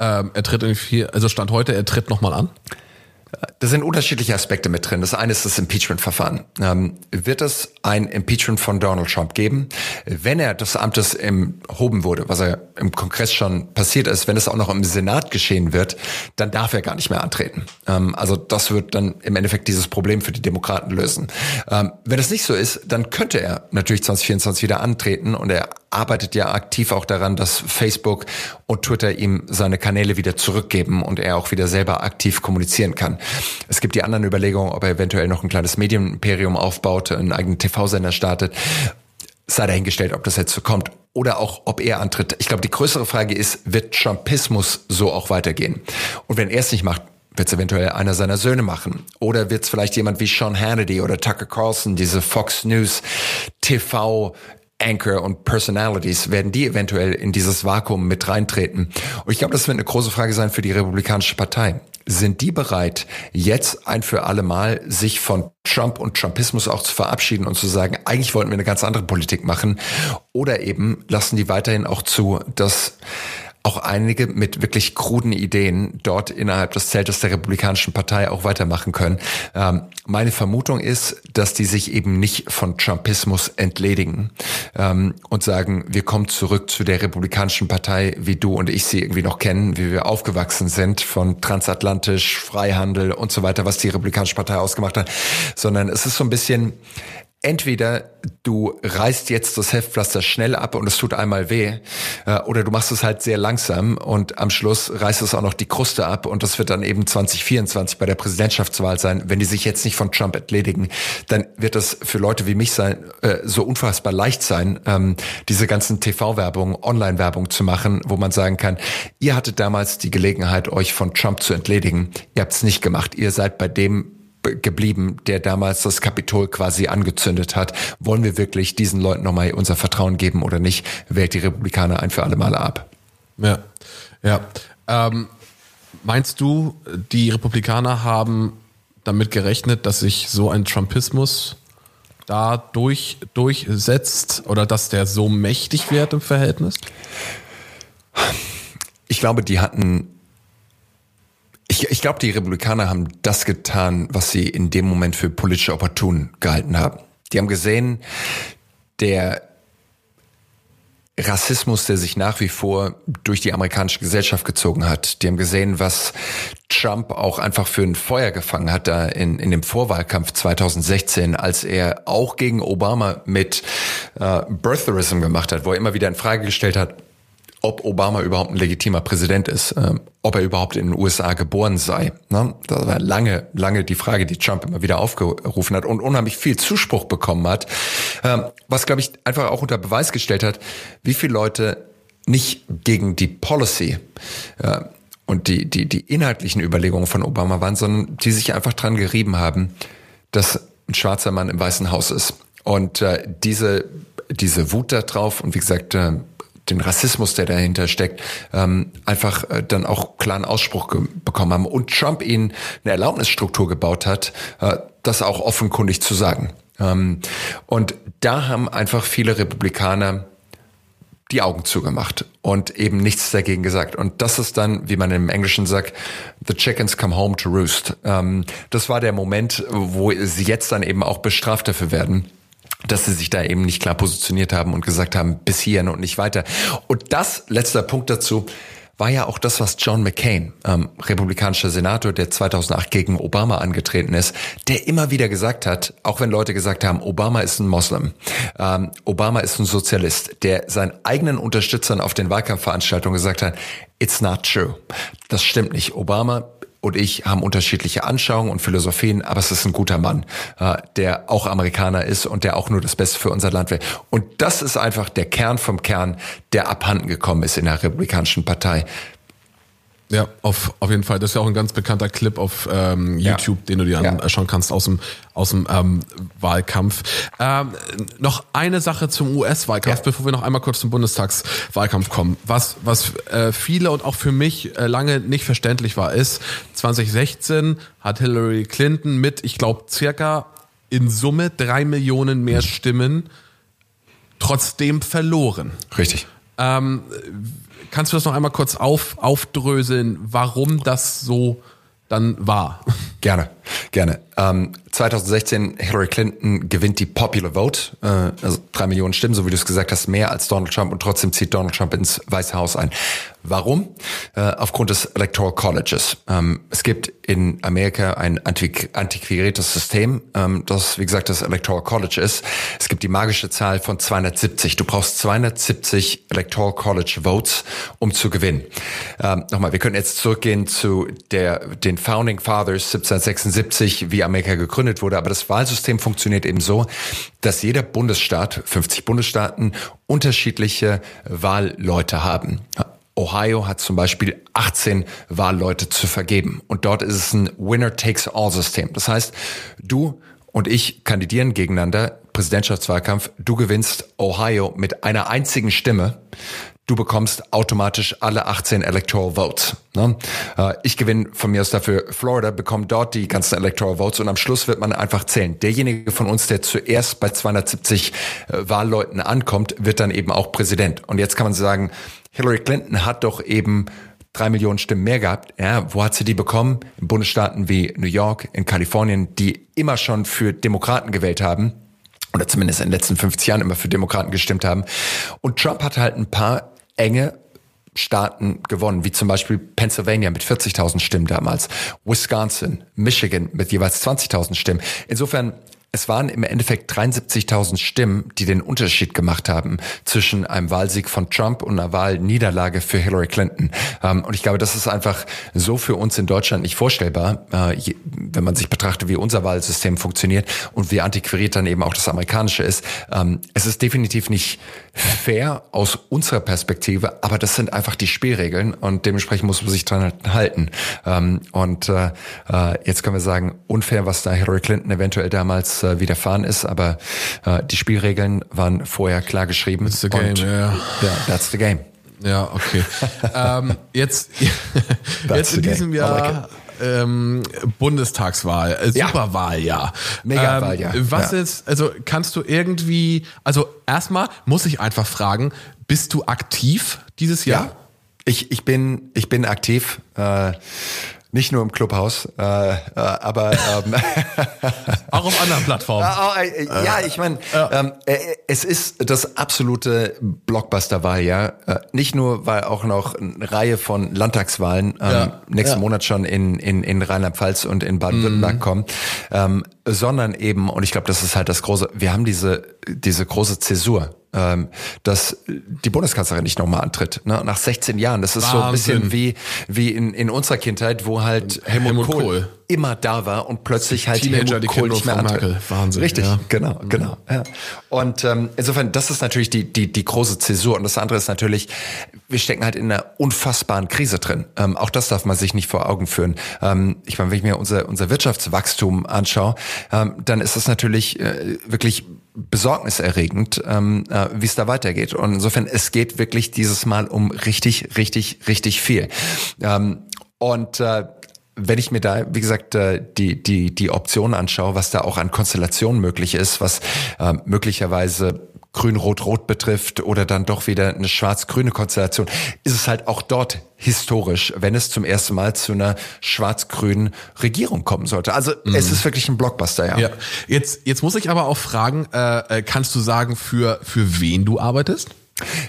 ähm, er tritt irgendwie, also Stand heute, er tritt nochmal an? Da sind unterschiedliche Aspekte mit drin. Das eine ist das Impeachment-Verfahren. Ähm, wird es ein Impeachment von Donald Trump geben? Wenn er des Amtes erhoben wurde, was er im Kongress schon passiert ist, wenn es auch noch im Senat geschehen wird, dann darf er gar nicht mehr antreten. Ähm, also das wird dann im Endeffekt dieses Problem für die Demokraten lösen. Ähm, wenn es nicht so ist, dann könnte er natürlich 2024 wieder antreten und er arbeitet ja aktiv auch daran, dass Facebook und Twitter ihm seine Kanäle wieder zurückgeben und er auch wieder selber aktiv kommunizieren kann. Es gibt die anderen Überlegungen, ob er eventuell noch ein kleines Medienimperium aufbaut, einen eigenen TV-Sender startet. Sei dahingestellt, ob das jetzt so kommt. Oder auch, ob er antritt. Ich glaube, die größere Frage ist, wird Trumpismus so auch weitergehen? Und wenn er es nicht macht, wird es eventuell einer seiner Söhne machen. Oder wird es vielleicht jemand wie Sean Hannity oder Tucker Carlson, diese Fox News TV Anchor und Personalities, werden die eventuell in dieses Vakuum mit reintreten? Und ich glaube, das wird eine große Frage sein für die Republikanische Partei. Sind die bereit, jetzt ein für alle Mal sich von Trump und Trumpismus auch zu verabschieden und zu sagen, eigentlich wollten wir eine ganz andere Politik machen? Oder eben lassen die weiterhin auch zu, dass auch einige mit wirklich kruden Ideen dort innerhalb des Zeltes der Republikanischen Partei auch weitermachen können. Ähm, meine Vermutung ist, dass die sich eben nicht von Trumpismus entledigen ähm, und sagen, wir kommen zurück zu der Republikanischen Partei, wie du und ich sie irgendwie noch kennen, wie wir aufgewachsen sind, von transatlantisch, Freihandel und so weiter, was die Republikanische Partei ausgemacht hat, sondern es ist so ein bisschen, entweder du reißt jetzt das Heftpflaster schnell ab und es tut einmal weh, äh, oder du machst es halt sehr langsam und am Schluss reißt es auch noch die Kruste ab und das wird dann eben 2024 bei der Präsidentschaftswahl sein. Wenn die sich jetzt nicht von Trump entledigen, dann wird das für Leute wie mich sein, äh, so unfassbar leicht sein, ähm, diese ganzen TV-Werbung, Online-Werbung zu machen, wo man sagen kann, ihr hattet damals die Gelegenheit, euch von Trump zu entledigen. Ihr habt es nicht gemacht. Ihr seid bei dem geblieben, der damals das Kapitol quasi angezündet hat. Wollen wir wirklich diesen Leuten nochmal unser Vertrauen geben oder nicht? Wählt die Republikaner ein für alle Male ab. Ja, ja. Ähm, meinst du, die Republikaner haben damit gerechnet, dass sich so ein Trumpismus da durch, durchsetzt oder dass der so mächtig wird im Verhältnis? Ich glaube, die hatten ich, ich glaube, die Republikaner haben das getan, was sie in dem Moment für politisch opportun gehalten haben. Die haben gesehen, der Rassismus, der sich nach wie vor durch die amerikanische Gesellschaft gezogen hat. Die haben gesehen, was Trump auch einfach für ein Feuer gefangen hat da in, in dem Vorwahlkampf 2016, als er auch gegen Obama mit äh, Birtherism gemacht hat, wo er immer wieder in Frage gestellt hat, ob Obama überhaupt ein legitimer Präsident ist, ähm, ob er überhaupt in den USA geboren sei. Ne? Das war lange, lange die Frage, die Trump immer wieder aufgerufen hat und unheimlich viel Zuspruch bekommen hat, ähm, was, glaube ich, einfach auch unter Beweis gestellt hat, wie viele Leute nicht gegen die Policy äh, und die, die, die inhaltlichen Überlegungen von Obama waren, sondern die sich einfach dran gerieben haben, dass ein schwarzer Mann im Weißen Haus ist. Und äh, diese, diese Wut da drauf und wie gesagt, äh, den Rassismus, der dahinter steckt, ähm, einfach äh, dann auch klaren Ausspruch bekommen haben und Trump ihnen eine Erlaubnisstruktur gebaut hat, äh, das auch offenkundig zu sagen. Ähm, und da haben einfach viele Republikaner die Augen zugemacht und eben nichts dagegen gesagt. Und das ist dann, wie man im Englischen sagt, the chickens come home to roost. Ähm, das war der Moment, wo sie jetzt dann eben auch bestraft dafür werden dass sie sich da eben nicht klar positioniert haben und gesagt haben, bis hierhin und nicht weiter. Und das, letzter Punkt dazu, war ja auch das, was John McCain, ähm, republikanischer Senator, der 2008 gegen Obama angetreten ist, der immer wieder gesagt hat, auch wenn Leute gesagt haben, Obama ist ein Moslem, ähm, Obama ist ein Sozialist, der seinen eigenen Unterstützern auf den Wahlkampfveranstaltungen gesagt hat, it's not true. Das stimmt nicht. Obama und ich haben unterschiedliche Anschauungen und Philosophien, aber es ist ein guter Mann, äh, der auch Amerikaner ist und der auch nur das Beste für unser Land will. Und das ist einfach der Kern vom Kern, der abhanden gekommen ist in der Republikanischen Partei. Ja, auf, auf jeden Fall. Das ist ja auch ein ganz bekannter Clip auf ähm, YouTube, ja. den du dir anschauen ja. kannst aus dem, aus dem ähm, Wahlkampf. Ähm, noch eine Sache zum US-Wahlkampf, ja. bevor wir noch einmal kurz zum Bundestagswahlkampf kommen. Was, was äh, viele und auch für mich äh, lange nicht verständlich war, ist, 2016 hat Hillary Clinton mit, ich glaube, circa in Summe drei Millionen mehr Stimmen trotzdem verloren. Richtig. Ähm, kannst du das noch einmal kurz auf, aufdröseln, warum das so dann war? Gerne, gerne. Ähm, 2016 Hillary Clinton gewinnt die Popular Vote, äh, also drei Millionen Stimmen, so wie du es gesagt hast, mehr als Donald Trump und trotzdem zieht Donald Trump ins Weiße Haus ein. Warum? Äh, aufgrund des Electoral Colleges. Ähm, es gibt in Amerika ein antiqu antiquiertes System, ähm, das wie gesagt das Electoral College ist. Es gibt die magische Zahl von 270. Du brauchst 270 Electoral College Votes, um zu gewinnen. Ähm, nochmal, wir können jetzt zurückgehen zu der, den Founding Fathers 1776, wie Amerika gegründet wurde. Aber das Wahlsystem funktioniert eben so, dass jeder Bundesstaat, 50 Bundesstaaten, unterschiedliche Wahlleute haben. Ohio hat zum Beispiel 18 Wahlleute zu vergeben. Und dort ist es ein Winner-Takes-All-System. Das heißt, du und ich kandidieren gegeneinander, Präsidentschaftswahlkampf, du gewinnst Ohio mit einer einzigen Stimme du bekommst automatisch alle 18 Electoral Votes. Ne? Äh, ich gewinne von mir aus dafür Florida, bekomme dort die ganzen Electoral Votes und am Schluss wird man einfach zählen. Derjenige von uns, der zuerst bei 270 äh, Wahlleuten ankommt, wird dann eben auch Präsident. Und jetzt kann man sagen, Hillary Clinton hat doch eben drei Millionen Stimmen mehr gehabt. Ja, wo hat sie die bekommen? In Bundesstaaten wie New York, in Kalifornien, die immer schon für Demokraten gewählt haben oder zumindest in den letzten 50 Jahren immer für Demokraten gestimmt haben. Und Trump hat halt ein paar enge Staaten gewonnen, wie zum Beispiel Pennsylvania mit 40.000 Stimmen damals, Wisconsin, Michigan mit jeweils 20.000 Stimmen. Insofern es waren im Endeffekt 73.000 Stimmen, die den Unterschied gemacht haben zwischen einem Wahlsieg von Trump und einer Wahlniederlage für Hillary Clinton. Ähm, und ich glaube, das ist einfach so für uns in Deutschland nicht vorstellbar, äh, wenn man sich betrachtet, wie unser Wahlsystem funktioniert und wie antiquariert dann eben auch das amerikanische ist. Ähm, es ist definitiv nicht fair aus unserer Perspektive, aber das sind einfach die Spielregeln und dementsprechend muss man sich dran halten. Ähm, und äh, äh, jetzt können wir sagen, unfair, was da Hillary Clinton eventuell damals äh, widerfahren ist, aber äh, die Spielregeln waren vorher klar geschrieben. That's the game, ja. Ja, that's the game. Ja, okay. ähm, jetzt, jetzt in diesem Jahr ähm, Bundestagswahl, äh, Ja. Superwahljahr. Megawahl, ja. Was Ja. ist, also kannst du irgendwie, also erstmal muss ich einfach fragen, bist du aktiv dieses Jahr? Ja, ich, ich bin ich bin aktiv, äh, nicht nur im Clubhaus, äh, äh, aber ähm, Auch auf anderen Plattformen. Ah, oh, äh, ja, ich meine, ähm, äh, es ist das absolute Blockbuster-Wahljahr. Äh, nicht nur, weil auch noch eine Reihe von Landtagswahlen ähm, Ja, nächsten ja. Mhm. Monat schon in, in, in Rheinland-Pfalz und in Baden-Württemberg kommen, ähm, sondern eben, und ich glaube, das ist halt das große, wir haben diese, diese große Zäsur. Ähm, dass die Bundeskanzlerin nicht nochmal antritt. Ne? Nach 16 Jahren. Das ist so ein bisschen Wahnsinn. wie, wie in, in unserer Kindheit, wo halt Helmut, Helmut Kohl, Kohl. immer da war und plötzlich halt Teenager, Helmut die Kohl nicht mehr antritt. Merkel. Wahnsinn, Richtig, ja. genau, genau. Ja. Und ähm, insofern, das ist natürlich die, die, die große Zäsur. Und das andere ist natürlich, wir stecken halt in einer unfassbaren Krise drin. Ähm, auch das darf man sich nicht vor Augen führen. Ähm, ich meine, wenn ich mir unser, unser Wirtschaftswachstum anschaue, ähm, dann ist es natürlich äh, wirklich besorgniserregend, ähm, äh, wie es da weitergeht. Und insofern, es geht wirklich dieses Mal um richtig, richtig, richtig viel. Ähm, und äh, wenn ich mir da, wie gesagt, äh, die, die, die Option anschaue, was da auch an Konstellationen möglich ist, was äh, möglicherweise Grün-Rot-Rot betrifft oder dann doch wieder eine schwarz-grüne Konstellation, ist es halt auch dort historisch, wenn es zum ersten Mal zu einer schwarz-grünen Regierung kommen sollte. Also es ist wirklich ein Blockbuster, ja. Ja. Jetzt, jetzt muss ich aber auch fragen, äh, äh, kannst du sagen, für, für wen du arbeitest?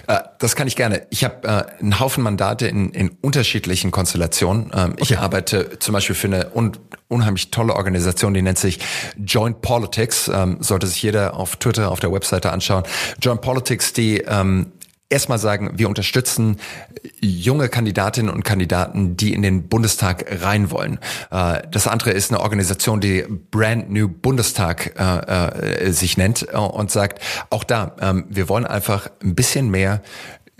Äh, das kann ich gerne. Ich habe äh, einen Haufen Mandate in, in unterschiedlichen Konstellationen. Ähm, Ich Okay. arbeite zum Beispiel für eine un unheimlich tolle Organisation, die nennt sich Joint Politics. Ähm, sollte sich jeder auf Twitter, auf der Webseite anschauen. Joint Politics, die ähm, erstmal sagen, wir unterstützen junge Kandidatinnen und Kandidaten, die in den Bundestag rein wollen. Äh, Das andere ist eine Organisation, die Brand New Bundestag äh, äh, sich nennt und sagt, auch da, ähm, wir wollen einfach ein bisschen mehr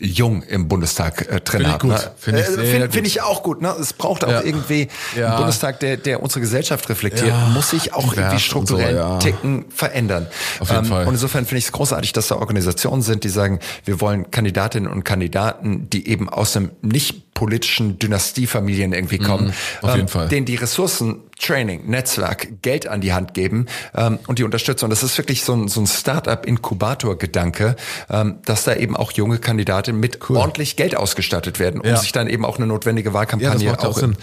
jung im Bundestag äh, drin Finde ich haben. gut. ne? Finde ich Äh, gut. find ich auch gut. Ne? Es braucht auch Ja. irgendwie Ja. einen Bundestag, der, der unsere Gesellschaft reflektiert, Ja. muss sich auch irgendwie so, strukturell ja. ticken, verändern. Auf jeden Ähm, Fall. Und insofern finde ich es großartig, dass da Organisationen sind, die sagen, wir wollen Kandidatinnen und Kandidaten, die eben aus einem nicht politischen Dynastiefamilien irgendwie kommen, Mhm. auf jeden Fall. denen die Ressourcen, Training, Netzwerk, Geld an die Hand geben ähm, und die unterstützen. Und das ist wirklich so ein, so ein Start-up-Inkubator-Gedanke, ähm, dass da eben auch junge Kandidatinnen mit ordentlich Geld ausgestattet werden, um Ja. sich dann eben auch eine notwendige Wahlkampagne Ja, auch Sinn.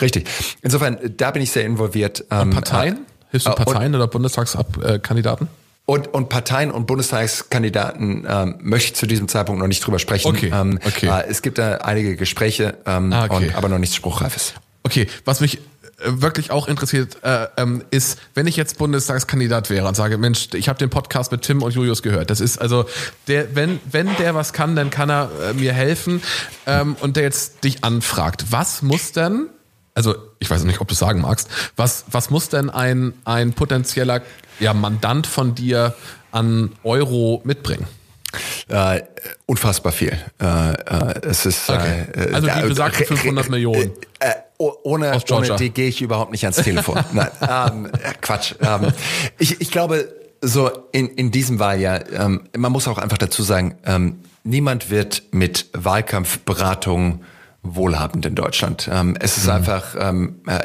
Richtig. Insofern, da bin ich sehr involviert. Ähm, Parteien? Hilfst du äh, Parteien oder Bundestagskandidaten? Und, und Parteien und Bundestagskandidaten ähm, möchte ich zu diesem Zeitpunkt noch nicht drüber sprechen. Okay, Ähm, okay. Äh, es gibt da einige Gespräche, ähm, Ah, okay. und, aber noch nichts Spruchreifes. Okay, was mich äh, wirklich auch interessiert, äh, ähm, ist, wenn ich jetzt Bundestagskandidat wäre und sage, Mensch, ich habe den Podcast mit Tim und Julius gehört. Das ist also, der, wenn, wenn der was kann, dann kann er äh, mir helfen ähm, und der jetzt dich anfragt. Was muss denn, also ich weiß nicht, ob du es sagen magst, was, was muss denn ein, ein potenzieller ja, Mandant von dir an Euro mitbringen? Äh, unfassbar viel. Äh, äh, es ist Okay. äh, Also die äh, besagten re- re- 500 Millionen. Äh, oh- ohne, ohne die gehe ich überhaupt nicht ans Telefon. Nein, ähm, äh, Quatsch. Ähm, ich, ich glaube, so in, in diesem Wahljahr, ähm, man muss auch einfach dazu sagen, ähm, niemand wird mit Wahlkampfberatung wohlhabend in Deutschland. Ähm, es Mhm. ist einfach ähm, äh,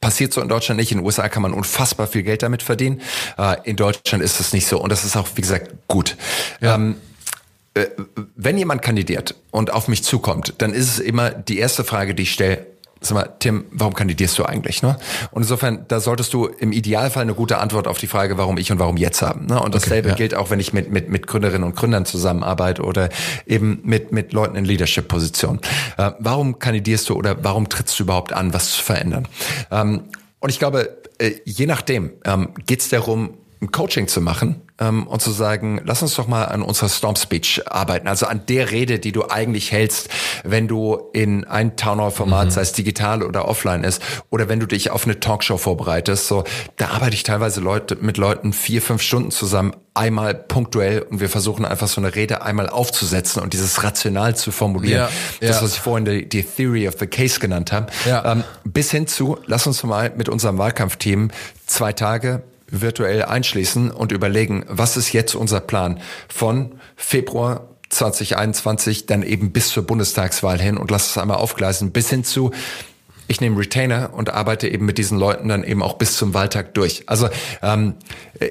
Passiert so in Deutschland nicht. In den USA kann man unfassbar viel Geld damit verdienen. Äh, in Deutschland ist es nicht so. Und das ist auch, wie gesagt, gut. Ähm, äh, wenn jemand kandidiert und auf mich zukommt, dann ist es immer die erste Frage, die ich stelle. Sag mal, Tim, warum kandidierst du eigentlich? Ne? Und insofern, da solltest du im Idealfall eine gute Antwort auf die Frage, warum ich und warum jetzt haben. Ne? Und dasselbe ja. gilt auch, wenn ich mit, mit, mit Gründerinnen und Gründern zusammenarbeite oder eben mit, mit Leuten in Leadership-Positionen. Äh, warum kandidierst du oder warum trittst du überhaupt an, was zu verändern? Ähm, und ich glaube, äh, je nachdem ähm, geht es darum, ein Coaching zu machen ähm, und zu sagen, lass uns doch mal an unserer Storm Speech arbeiten, also an der Rede, die du eigentlich hältst, wenn du in ein Townhall-Format, mhm. sei es digital oder offline ist, oder wenn du dich auf eine Talkshow vorbereitest. So, da arbeite ich teilweise Leute mit Leuten vier, fünf Stunden zusammen, einmal punktuell und wir versuchen einfach so eine Rede einmal aufzusetzen und dieses rational zu formulieren. Ja, das, ja. was ich vorhin die, die, Theory of the Case genannt habe. Ja. Ähm, bis hin zu, lass uns mal mit unserem Wahlkampfteam zwei Tage virtuell einschließen und überlegen, was ist jetzt unser Plan von Februar 2021 dann eben bis zur Bundestagswahl hin und lass es einmal aufgleisen bis hin zu ich nehme Retainer und arbeite eben mit diesen Leuten dann eben auch bis zum Wahltag durch. Also ähm,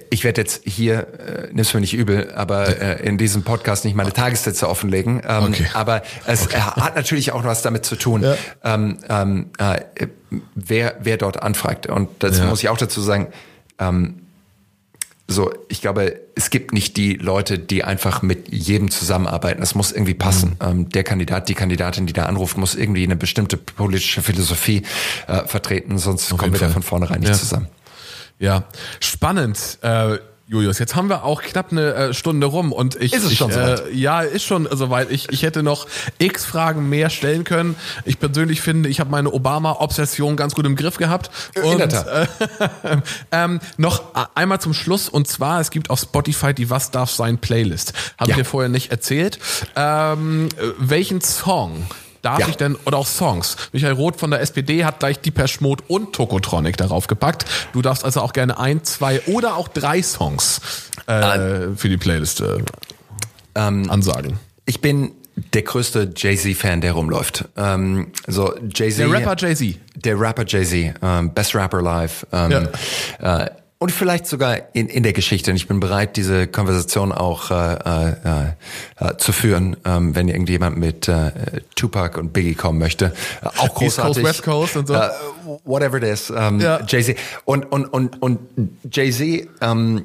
ich werde jetzt hier, äh, nimm's mir nicht übel, aber äh, in diesem Podcast nicht meine Tagessätze offenlegen. Ähm, okay. Aber es okay. hat natürlich auch was damit zu tun, ja. ähm, ähm, äh, wer, wer dort anfragt. Und das ja. muss ich auch dazu sagen, ähm, so, ich glaube, es gibt nicht die Leute, die einfach mit jedem zusammenarbeiten. Es muss irgendwie passen. Mhm. Ähm, der Kandidat, die Kandidatin, die da anruft, muss irgendwie eine bestimmte politische Philosophie äh, vertreten, sonst Auf kommen wir Fall. da von vornherein nicht ja. zusammen. Ja, spannend. Äh, Julius, jetzt haben wir auch knapp eine äh, Stunde rum und ich, ist es ich, schon soweit? Äh, ja, ist schon soweit. Ich, ich hätte noch x Fragen mehr stellen können. Ich persönlich finde, ich habe meine Obama-Obsession ganz gut im Griff gehabt. Und, In der Tat. Äh, ähm, noch einmal zum Schluss und zwar, es gibt auf Spotify die Was darf sein Playlist. Habe ja. ich dir vorher nicht erzählt. Ähm, welchen Song darf ja. ich denn, oder auch Songs. Michael Roth von der SPD hat gleich die Mode und Tokotronic darauf gepackt. Du darfst also auch gerne ein, zwei oder auch drei Songs äh, äh, für die Playlist äh, ähm, ansagen. Ich bin der größte Jay-Z-Fan, der rumläuft. Ähm, so Jay-Z. Der Rapper Jay-Z. Der Rapper Jay-Z. Ähm, Best Rapper Live. Ähm, ja. äh, und vielleicht sogar in, in der Geschichte. Und ich bin bereit, diese Konversation auch äh, äh, äh, zu führen, ähm, wenn irgendjemand mit äh, Tupac und Biggie kommen möchte. Äh, auch großartig. East Coast, West Coast und so. Uh, whatever it is. Ähm, ja. Jay-Z. Und, und, und, und Jay-Z, ähm,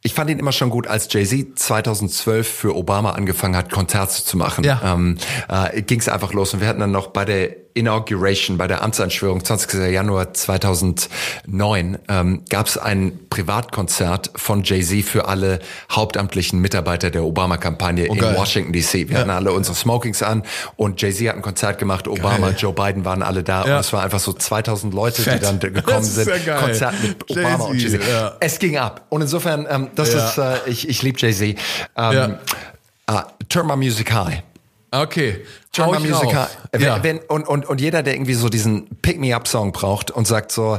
ich fand ihn immer schon gut, als Jay-Z 2012 für Obama angefangen hat, Konzerte zu machen. Ja. Ähm, äh, Ging es einfach los. Und wir hatten dann noch bei der Inauguration, bei der Amtsanschwörung 20. Januar 2009 ähm, gab es ein Privatkonzert von Jay-Z für alle hauptamtlichen Mitarbeiter der Obama-Kampagne oh, in Washington D.C. Wir ja. hatten alle unsere Smokings an und Jay-Z hat ein Konzert gemacht, Obama, geil. Joe Biden waren alle da ja. und es war einfach so 2000 Leute, Fett. die dann gekommen sind. Ja Konzert mit Obama und Jay-Z. Es ging ab und insofern, ähm, das ist, äh, ich, ich liebe Jay-Z. Ähm, uh, Turn My Music High. Okay. Musical. Wenn, ja. wenn, und, und, und jeder, der irgendwie so diesen Pick-me-up-Song braucht und sagt so,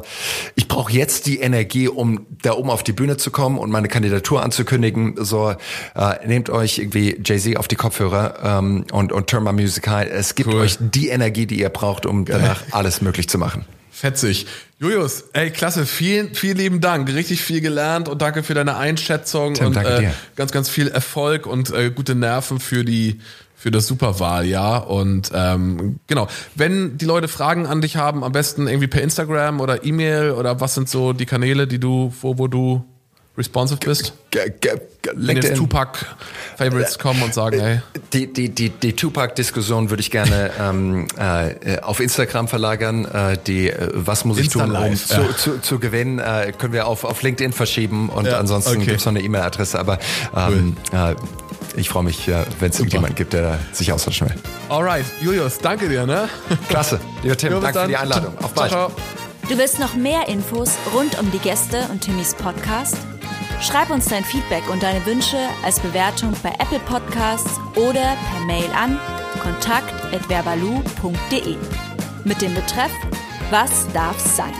ich brauche jetzt die Energie, um da oben auf die Bühne zu kommen und meine Kandidatur anzukündigen, so äh, nehmt euch irgendwie Jay-Z auf die Kopfhörer ähm, und, und turn my music high. Es gibt cool. euch die Energie, die ihr braucht, um Geil. danach alles möglich zu machen. Fetzig. Julius, ey, klasse, vielen, vielen lieben Dank. Richtig viel gelernt und danke für deine Einschätzung Tim, und äh, ganz, ganz viel Erfolg und äh, gute Nerven für die für das Superwahljahr. Und ähm, genau, wenn die Leute Fragen an dich haben, am besten irgendwie per Instagram oder E-Mail oder was sind so die Kanäle, die du, wo, wo du responsive bist? G Wenn jetzt Tupac Favorites kommen und sagen, hey. Die, die, die, die Tupac-Diskussion würde ich gerne ähm, äh, auf Instagram verlagern. Äh, die äh, Was muss ich tun, um ja. zu, zu, zu gewinnen, äh, können wir auf, auf LinkedIn verschieben und ja, ansonsten okay. gibt es noch eine E-Mail-Adresse. Aber ähm, cool. Ich freue mich, wenn es jemanden gibt, der sich austauschen will. Alright, Julius, danke dir. Ne? Klasse. Lieber Tim, jo, danke dann. für die Einladung. Auf bald. Ciao, ciao. Du willst noch mehr Infos rund um die Gäste und Timmys Podcast? Schreib uns dein Feedback und deine Wünsche als Bewertung bei Apple Podcasts oder per Mail an kontakt.verbalu.de mit dem Betreff Was darf's sein?